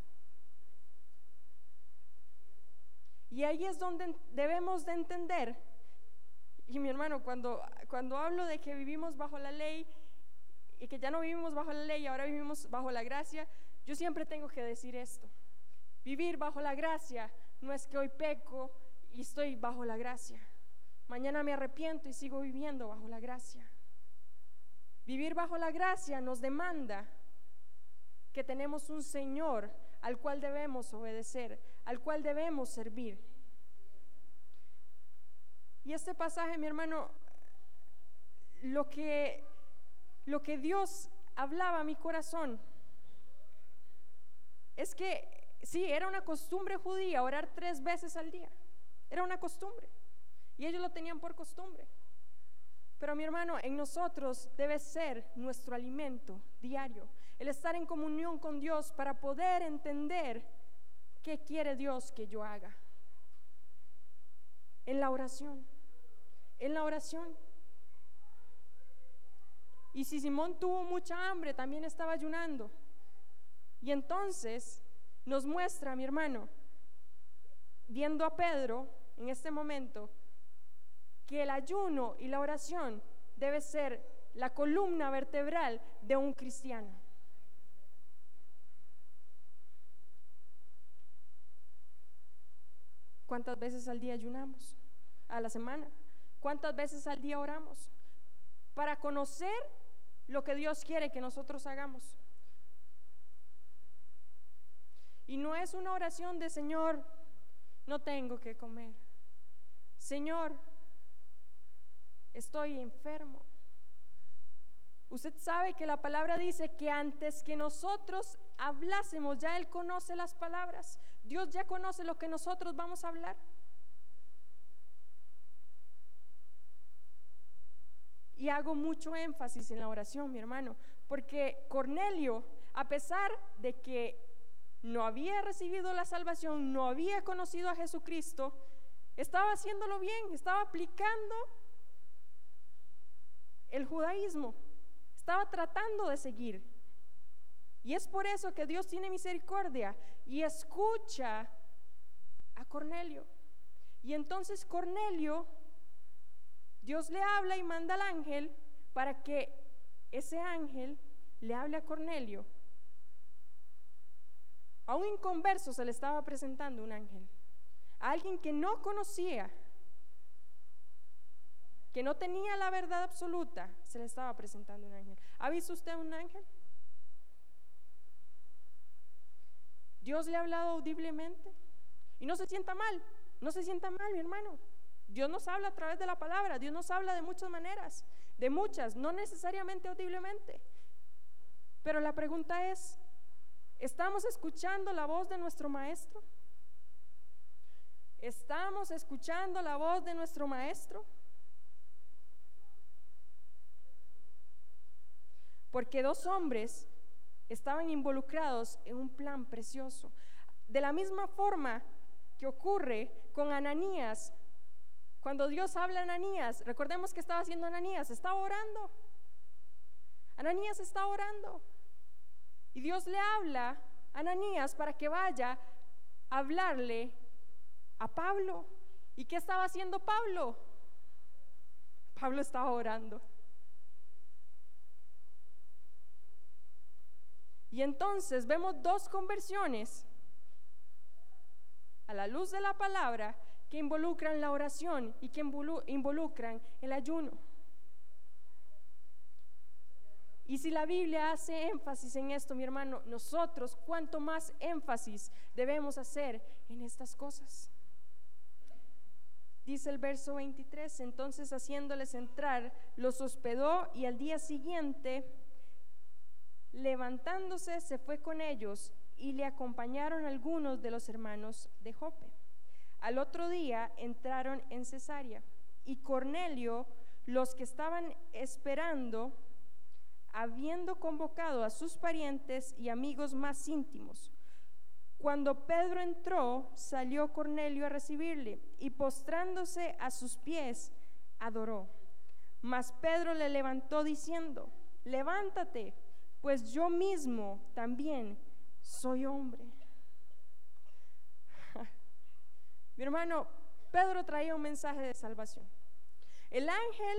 Y ahí es donde debemos de entender y mi hermano, cuando, cuando hablo de que vivimos bajo la ley y que ya no vivimos bajo la ley y ahora vivimos bajo la gracia, yo siempre tengo que decir esto. Vivir bajo la gracia no es que hoy peco y estoy bajo la gracia. Mañana me arrepiento y sigo viviendo bajo la gracia. Vivir bajo la gracia nos demanda que tenemos un Señor al cual debemos obedecer, al cual debemos servir. Y este pasaje, mi hermano, lo que, lo que Dios hablaba a mi corazón es que sí, era una costumbre judía orar tres veces al día. Era una costumbre. Y ellos lo tenían por costumbre. Pero mi hermano, en nosotros debe ser nuestro alimento diario, el estar en comunión con Dios para poder entender qué quiere Dios que yo haga. En la oración en la oración. Y si Simón tuvo mucha hambre, también estaba ayunando. Y entonces nos muestra, mi hermano, viendo a Pedro en este momento, que el ayuno y la oración debe ser la columna vertebral de un cristiano. ¿Cuántas veces al día ayunamos? A la semana. ¿Cuántas veces al día oramos? Para conocer lo que Dios quiere que nosotros hagamos. Y no es una oración de Señor, no tengo que comer. Señor, estoy enfermo. Usted sabe que la palabra dice que antes que nosotros hablásemos, ya Él conoce las palabras. Dios ya conoce lo que nosotros vamos a hablar. Y hago mucho énfasis en la oración, mi hermano, porque Cornelio, a pesar de que no había recibido la salvación, no había conocido a Jesucristo, estaba haciéndolo bien, estaba aplicando el judaísmo, estaba tratando de seguir. Y es por eso que Dios tiene misericordia y escucha a Cornelio. Y entonces Cornelio Dios le habla y manda al ángel para que ese ángel le hable a Cornelio. A un inconverso se le estaba presentando un ángel, a alguien que no conocía que no tenía la verdad absoluta, se le estaba presentando un ángel. ¿Ha visto usted un ángel? Dios le ha hablado audiblemente. Y no se sienta mal, no se sienta mal, mi hermano. Dios nos habla a través de la palabra, Dios nos habla de muchas maneras, de muchas, no necesariamente audiblemente. Pero la pregunta es, ¿estamos escuchando la voz de nuestro maestro? ¿Estamos escuchando la voz de nuestro maestro? Porque dos hombres estaban involucrados en un plan precioso. De la misma forma que ocurre con Ananías, cuando Dios habla a Ananías, recordemos que estaba haciendo Ananías, estaba orando. Ananías está orando. Y Dios le habla a Ananías para que vaya a hablarle a Pablo. ¿Y qué estaba haciendo Pablo? Pablo estaba orando. Y entonces vemos dos conversiones a la luz de la palabra que involucran la oración y que involucran el ayuno. Y si la Biblia hace énfasis en esto, mi hermano, nosotros cuánto más énfasis debemos hacer en estas cosas. Dice el verso 23, entonces haciéndoles entrar, los hospedó y al día siguiente, levantándose, se fue con ellos y le acompañaron algunos de los hermanos de Jope. Al otro día entraron en Cesarea y Cornelio, los que estaban esperando, habiendo convocado a sus parientes y amigos más íntimos, cuando Pedro entró, salió Cornelio a recibirle y postrándose a sus pies, adoró. Mas Pedro le levantó diciendo, levántate, pues yo mismo también soy hombre. Mi hermano, Pedro traía un mensaje de salvación. El ángel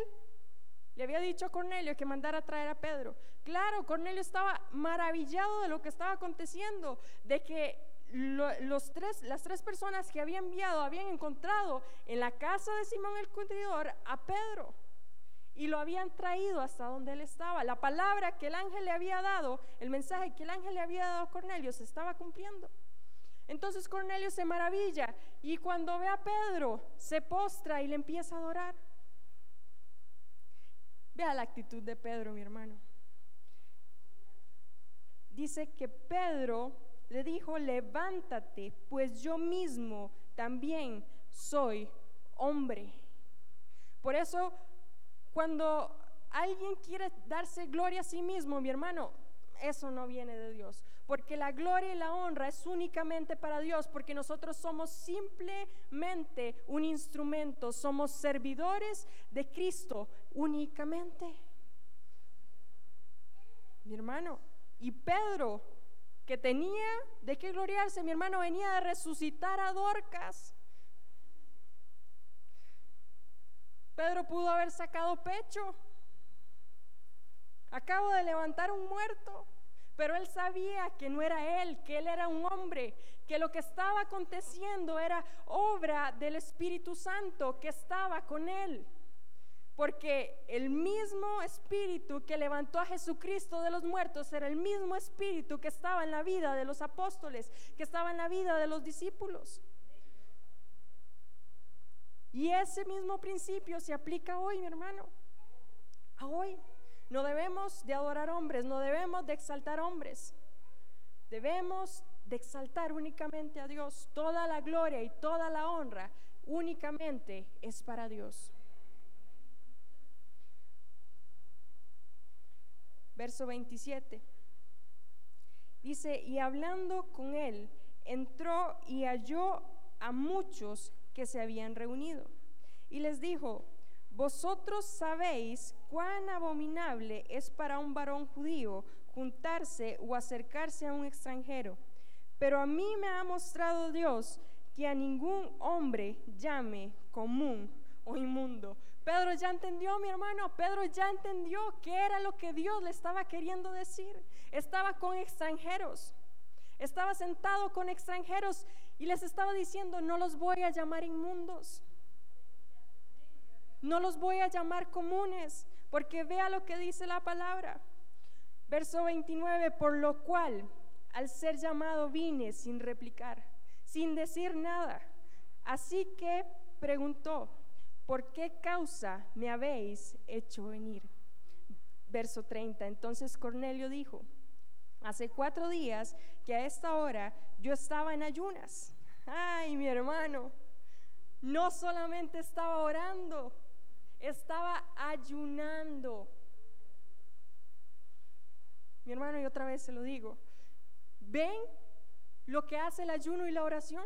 le había dicho a Cornelio que mandara a traer a Pedro. Claro, Cornelio estaba maravillado de lo que estaba aconteciendo, de que los tres, las tres personas que había enviado habían encontrado en la casa de Simón el Curtidor a Pedro y lo habían traído hasta donde él estaba. La palabra que el ángel le había dado, el mensaje que el ángel le había dado a Cornelio se estaba cumpliendo. Entonces Cornelio se maravilla y cuando ve a Pedro se postra y le empieza a adorar. Vea la actitud de Pedro, mi hermano. Dice que Pedro le dijo, levántate, pues yo mismo también soy hombre. Por eso, cuando alguien quiere darse gloria a sí mismo, mi hermano, eso no viene de Dios. Porque la gloria y la honra es únicamente para Dios, porque nosotros somos simplemente un instrumento, somos servidores de Cristo únicamente. Mi hermano, y Pedro que tenía de qué gloriarse. Mi hermano venía de resucitar a Dorcas. Pedro pudo haber sacado pecho. Acabo de levantar un muerto. Pero él sabía que no era él, que él era un hombre, que lo que estaba aconteciendo era obra del Espíritu Santo que estaba con él. Porque el mismo espíritu que levantó a Jesucristo de los muertos era el mismo espíritu que estaba en la vida de los apóstoles, que estaba en la vida de los discípulos. Y ese mismo principio se aplica hoy, mi hermano. A hoy. No debemos de adorar hombres, no debemos de exaltar hombres. Debemos de exaltar únicamente a Dios. Toda la gloria y toda la honra únicamente es para Dios. verso 27. Dice, y hablando con él, entró y halló a muchos que se habían reunido. Y les dijo, vosotros sabéis cuán abominable es para un varón judío juntarse o acercarse a un extranjero. Pero a mí me ha mostrado Dios que a ningún hombre llame común o inmundo, Pedro ya entendió, mi hermano, Pedro ya entendió qué era lo que Dios le estaba queriendo decir. Estaba con extranjeros, estaba sentado con extranjeros y les estaba diciendo, no los voy a llamar inmundos. No los voy a llamar comunes, porque vea lo que dice la palabra. Verso 29, por lo cual, al ser llamado, vine sin replicar, sin decir nada. Así que preguntó, ¿por qué causa me habéis hecho venir? Verso 30, entonces Cornelio dijo, hace cuatro días que a esta hora yo estaba en ayunas. Ay, mi hermano, no solamente estaba orando, estaba ayunando. Mi hermano, y otra vez se lo digo, ¿ven lo que hace el ayuno y la oración?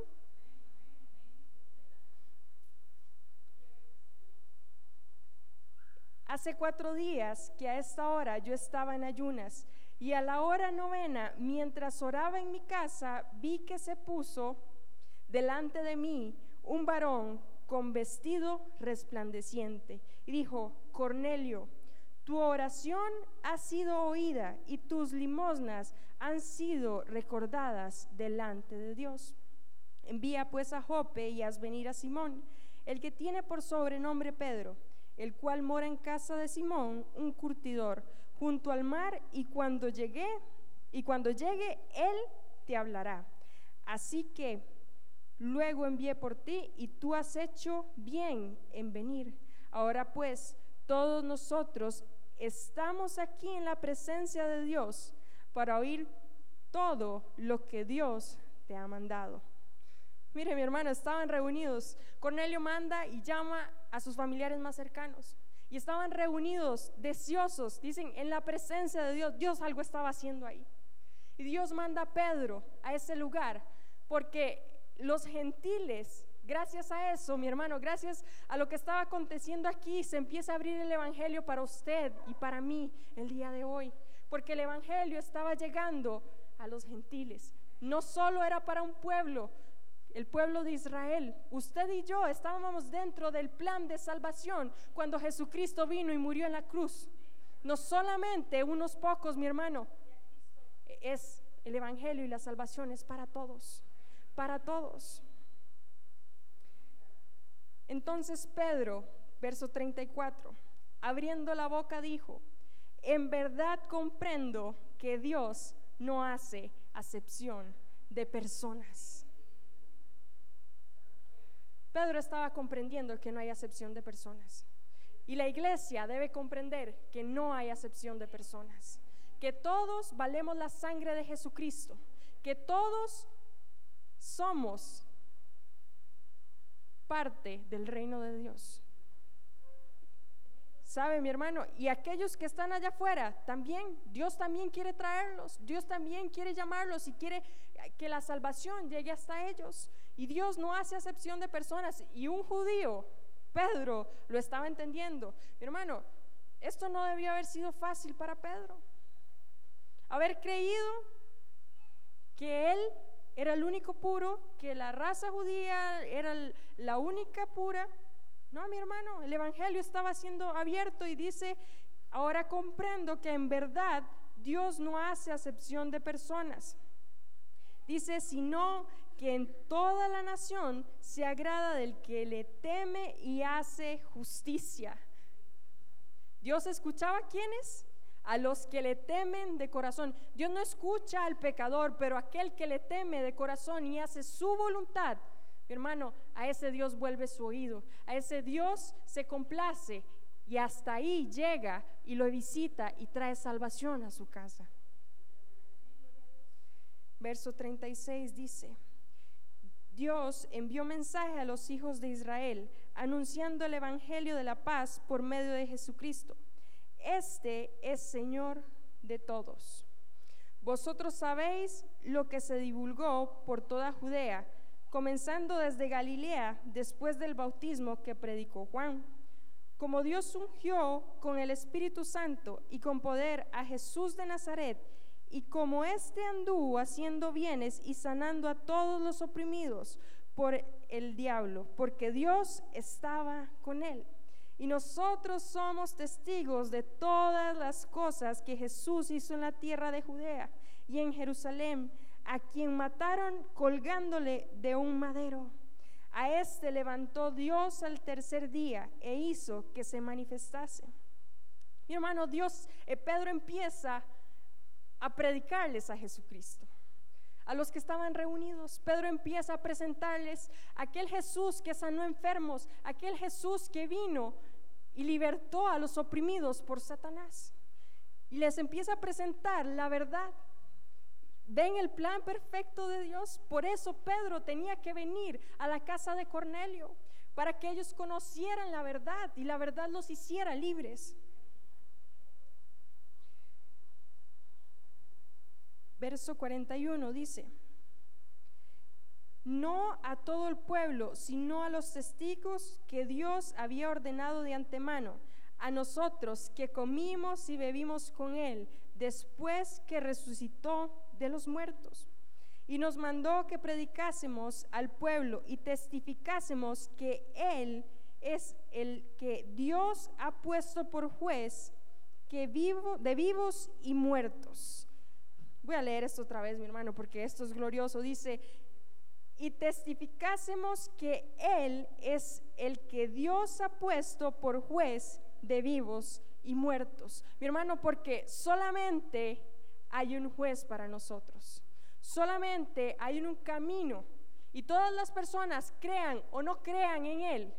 Hace cuatro días que a esta hora yo estaba en ayunas y a la hora novena, mientras oraba en mi casa, vi que se puso delante de mí un varón con vestido resplandeciente y dijo, Cornelio, tu oración ha sido oída y tus limosnas han sido recordadas delante de Dios. Envía pues a Jope y haz venir a Simón, el que tiene por sobrenombre Pedro, el cual mora en casa de Simón, un curtidor, junto al mar, y cuando llegue, y cuando llegue, él te hablará. Así que luego envié por ti y tú has hecho bien en venir. Ahora pues, todos nosotros estamos aquí en la presencia de Dios para oír todo lo que Dios te ha mandado. Mire, mi hermano, estaban reunidos. Cornelio manda y llama a sus familiares más cercanos. Y estaban reunidos, deseosos, dicen, en la presencia de Dios. Dios algo estaba haciendo ahí. Y Dios manda a Pedro a ese lugar porque los gentiles Gracias a eso, mi hermano, gracias a lo que estaba aconteciendo aquí, se empieza a abrir el Evangelio para usted y para mí el día de hoy. Porque el Evangelio estaba llegando a los gentiles. No solo era para un pueblo, el pueblo de Israel. Usted y yo estábamos dentro del plan de salvación cuando Jesucristo vino y murió en la cruz. No solamente unos pocos, mi hermano. Es el Evangelio y la salvación es para todos, para todos. Entonces Pedro, verso 34, abriendo la boca dijo, en verdad comprendo que Dios no hace acepción de personas. Pedro estaba comprendiendo que no hay acepción de personas. Y la iglesia debe comprender que no hay acepción de personas. Que todos valemos la sangre de Jesucristo. Que todos somos parte del reino de Dios. ¿Sabe, mi hermano? Y aquellos que están allá afuera, también, Dios también quiere traerlos, Dios también quiere llamarlos y quiere que la salvación llegue hasta ellos. Y Dios no hace acepción de personas. Y un judío, Pedro, lo estaba entendiendo. Mi hermano, esto no debió haber sido fácil para Pedro. Haber creído que él era el único puro, que la raza judía era la única pura. No, mi hermano, el Evangelio estaba siendo abierto y dice, ahora comprendo que en verdad Dios no hace acepción de personas. Dice, sino que en toda la nación se agrada del que le teme y hace justicia. Dios escuchaba a quienes? A los que le temen de corazón. Dios no escucha al pecador, pero aquel que le teme de corazón y hace su voluntad, mi hermano, a ese Dios vuelve su oído, a ese Dios se complace y hasta ahí llega y lo visita y trae salvación a su casa. Verso 36 dice, Dios envió mensaje a los hijos de Israel anunciando el Evangelio de la paz por medio de Jesucristo este es Señor de todos. Vosotros sabéis lo que se divulgó por toda Judea, comenzando desde Galilea, después del bautismo que predicó Juan. Como Dios ungió con el Espíritu Santo y con poder a Jesús de Nazaret, y como éste anduvo haciendo bienes y sanando a todos los oprimidos por el diablo, porque Dios estaba con él. Y nosotros somos testigos de todas las cosas que Jesús hizo en la tierra de Judea y en Jerusalén, a quien mataron colgándole de un madero. A este levantó Dios al tercer día e hizo que se manifestase. Mi hermano, Dios, eh, Pedro empieza a predicarles a Jesucristo. A los que estaban reunidos, Pedro empieza a presentarles aquel Jesús que sanó enfermos, aquel Jesús que vino y libertó a los oprimidos por Satanás. Y les empieza a presentar la verdad. Ven el plan perfecto de Dios. Por eso Pedro tenía que venir a la casa de Cornelio, para que ellos conocieran la verdad y la verdad los hiciera libres. Verso 41 dice, no a todo el pueblo, sino a los testigos que Dios había ordenado de antemano, a nosotros que comimos y bebimos con Él después que resucitó de los muertos. Y nos mandó que predicásemos al pueblo y testificásemos que Él es el que Dios ha puesto por juez que vivo, de vivos y muertos. Voy a leer esto otra vez, mi hermano, porque esto es glorioso. Dice, y testificásemos que Él es el que Dios ha puesto por juez de vivos y muertos. Mi hermano, porque solamente hay un juez para nosotros. Solamente hay un camino. Y todas las personas crean o no crean en Él.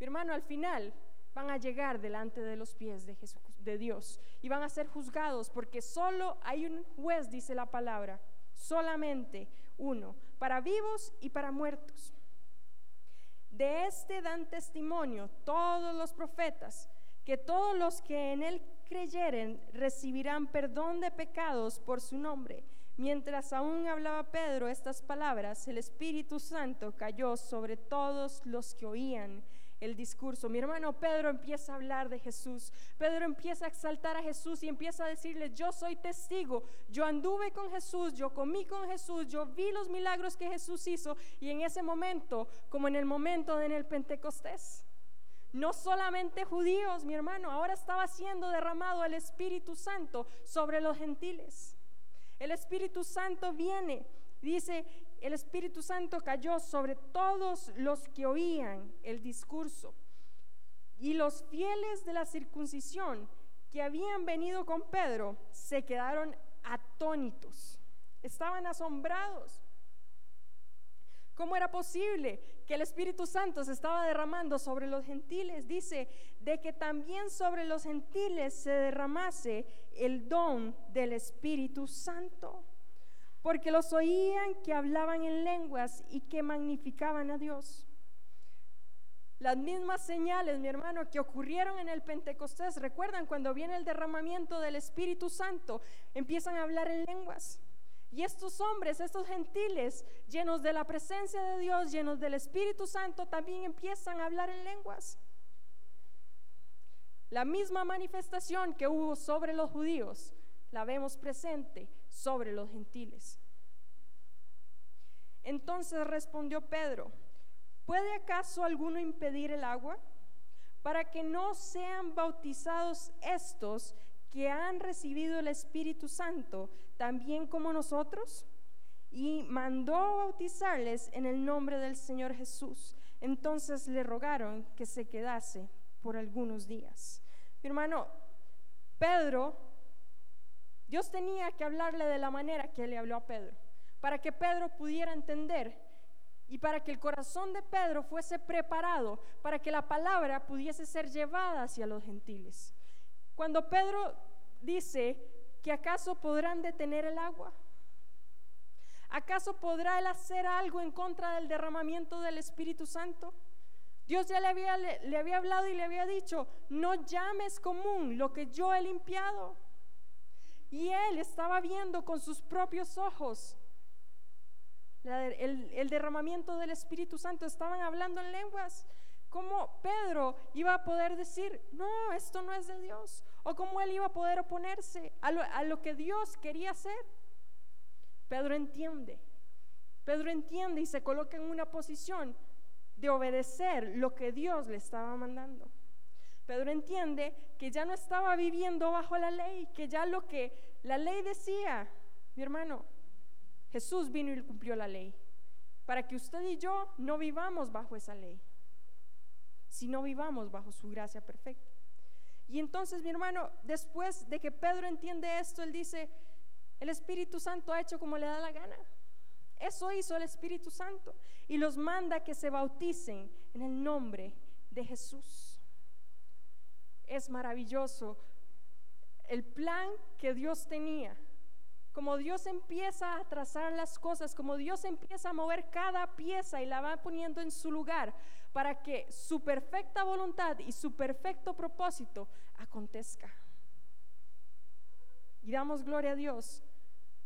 Mi hermano, al final van a llegar delante de los pies de Jesús de Dios y van a ser juzgados porque solo hay un juez, dice la palabra, solamente uno, para vivos y para muertos. De este dan testimonio todos los profetas, que todos los que en él creyeren recibirán perdón de pecados por su nombre. Mientras aún hablaba Pedro estas palabras, el Espíritu Santo cayó sobre todos los que oían el discurso. Mi hermano Pedro empieza a hablar de Jesús. Pedro empieza a exaltar a Jesús y empieza a decirle, yo soy testigo, yo anduve con Jesús, yo comí con Jesús, yo vi los milagros que Jesús hizo y en ese momento, como en el momento de en el Pentecostés, no solamente judíos, mi hermano, ahora estaba siendo derramado el Espíritu Santo sobre los gentiles. El Espíritu Santo viene, dice, el Espíritu Santo cayó sobre todos los que oían el discurso. Y los fieles de la circuncisión que habían venido con Pedro se quedaron atónitos, estaban asombrados. ¿Cómo era posible que el Espíritu Santo se estaba derramando sobre los gentiles? Dice, de que también sobre los gentiles se derramase el don del Espíritu Santo porque los oían que hablaban en lenguas y que magnificaban a Dios. Las mismas señales, mi hermano, que ocurrieron en el Pentecostés, recuerdan cuando viene el derramamiento del Espíritu Santo, empiezan a hablar en lenguas. Y estos hombres, estos gentiles, llenos de la presencia de Dios, llenos del Espíritu Santo, también empiezan a hablar en lenguas. La misma manifestación que hubo sobre los judíos, la vemos presente sobre los gentiles. Entonces respondió Pedro, ¿puede acaso alguno impedir el agua? Para que no sean bautizados estos que han recibido el Espíritu Santo, también como nosotros. Y mandó bautizarles en el nombre del Señor Jesús. Entonces le rogaron que se quedase por algunos días. Mi hermano, Pedro Dios tenía que hablarle de la manera que le habló a Pedro, para que Pedro pudiera entender y para que el corazón de Pedro fuese preparado, para que la palabra pudiese ser llevada hacia los gentiles. Cuando Pedro dice que acaso podrán detener el agua, ¿acaso podrá él hacer algo en contra del derramamiento del Espíritu Santo? Dios ya le había, le había hablado y le había dicho, no llames común lo que yo he limpiado. Y él estaba viendo con sus propios ojos el, derramamiento del Espíritu Santo. Estaban hablando en lenguas. ¿Cómo Pedro iba a poder decir, no, esto no es de Dios? ¿O cómo él iba a poder oponerse a lo, a lo que Dios quería hacer? Pedro entiende. Pedro entiende y se coloca en una posición de obedecer lo que Dios le estaba mandando. Pedro entiende que ya no estaba viviendo bajo la ley, que ya lo que la ley decía, mi hermano, Jesús vino y cumplió la ley. para que usted y yo no vivamos bajo esa ley, sino vivamos bajo su gracia perfecta. Y entonces, mi hermano, después de que Pedro entiende esto, él dice, el Espíritu Santo ha hecho como le da la gana. Eso hizo el Espíritu Santo y los manda que se bauticen en el nombre de Jesús. Es maravilloso el plan que Dios tenía. Como Dios empieza a trazar las cosas, como Dios empieza a mover cada pieza y la va poniendo en su lugar para que su perfecta voluntad y su perfecto propósito acontezca. Y damos gloria a Dios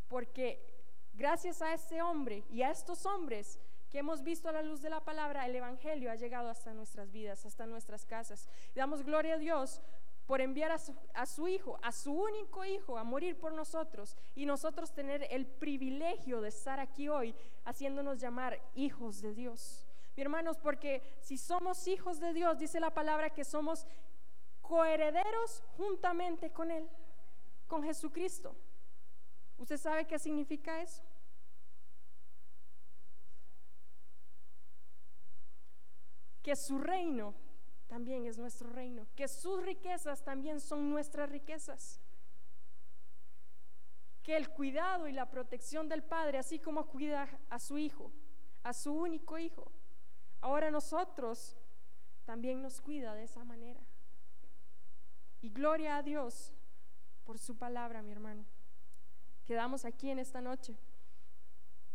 porque gracias a este hombre y a estos hombres que hemos visto a la luz de la palabra, el Evangelio ha llegado hasta nuestras vidas, hasta nuestras casas. Damos gloria a Dios por enviar a su, a su, Hijo, a su único Hijo, a morir por nosotros y nosotros tener el privilegio de estar aquí hoy haciéndonos llamar hijos de Dios. Mi hermanos, porque si somos hijos de Dios, dice la palabra que somos coherederos juntamente con Él, con Jesucristo. ¿Usted sabe qué significa eso? Que su reino también es nuestro reino, que sus riquezas también son nuestras riquezas. Que el cuidado y la protección del Padre, así como cuida a su Hijo, a su único Hijo, ahora nosotros también nos cuida de esa manera. Y gloria a Dios por su palabra, mi hermano. Quedamos aquí en esta noche.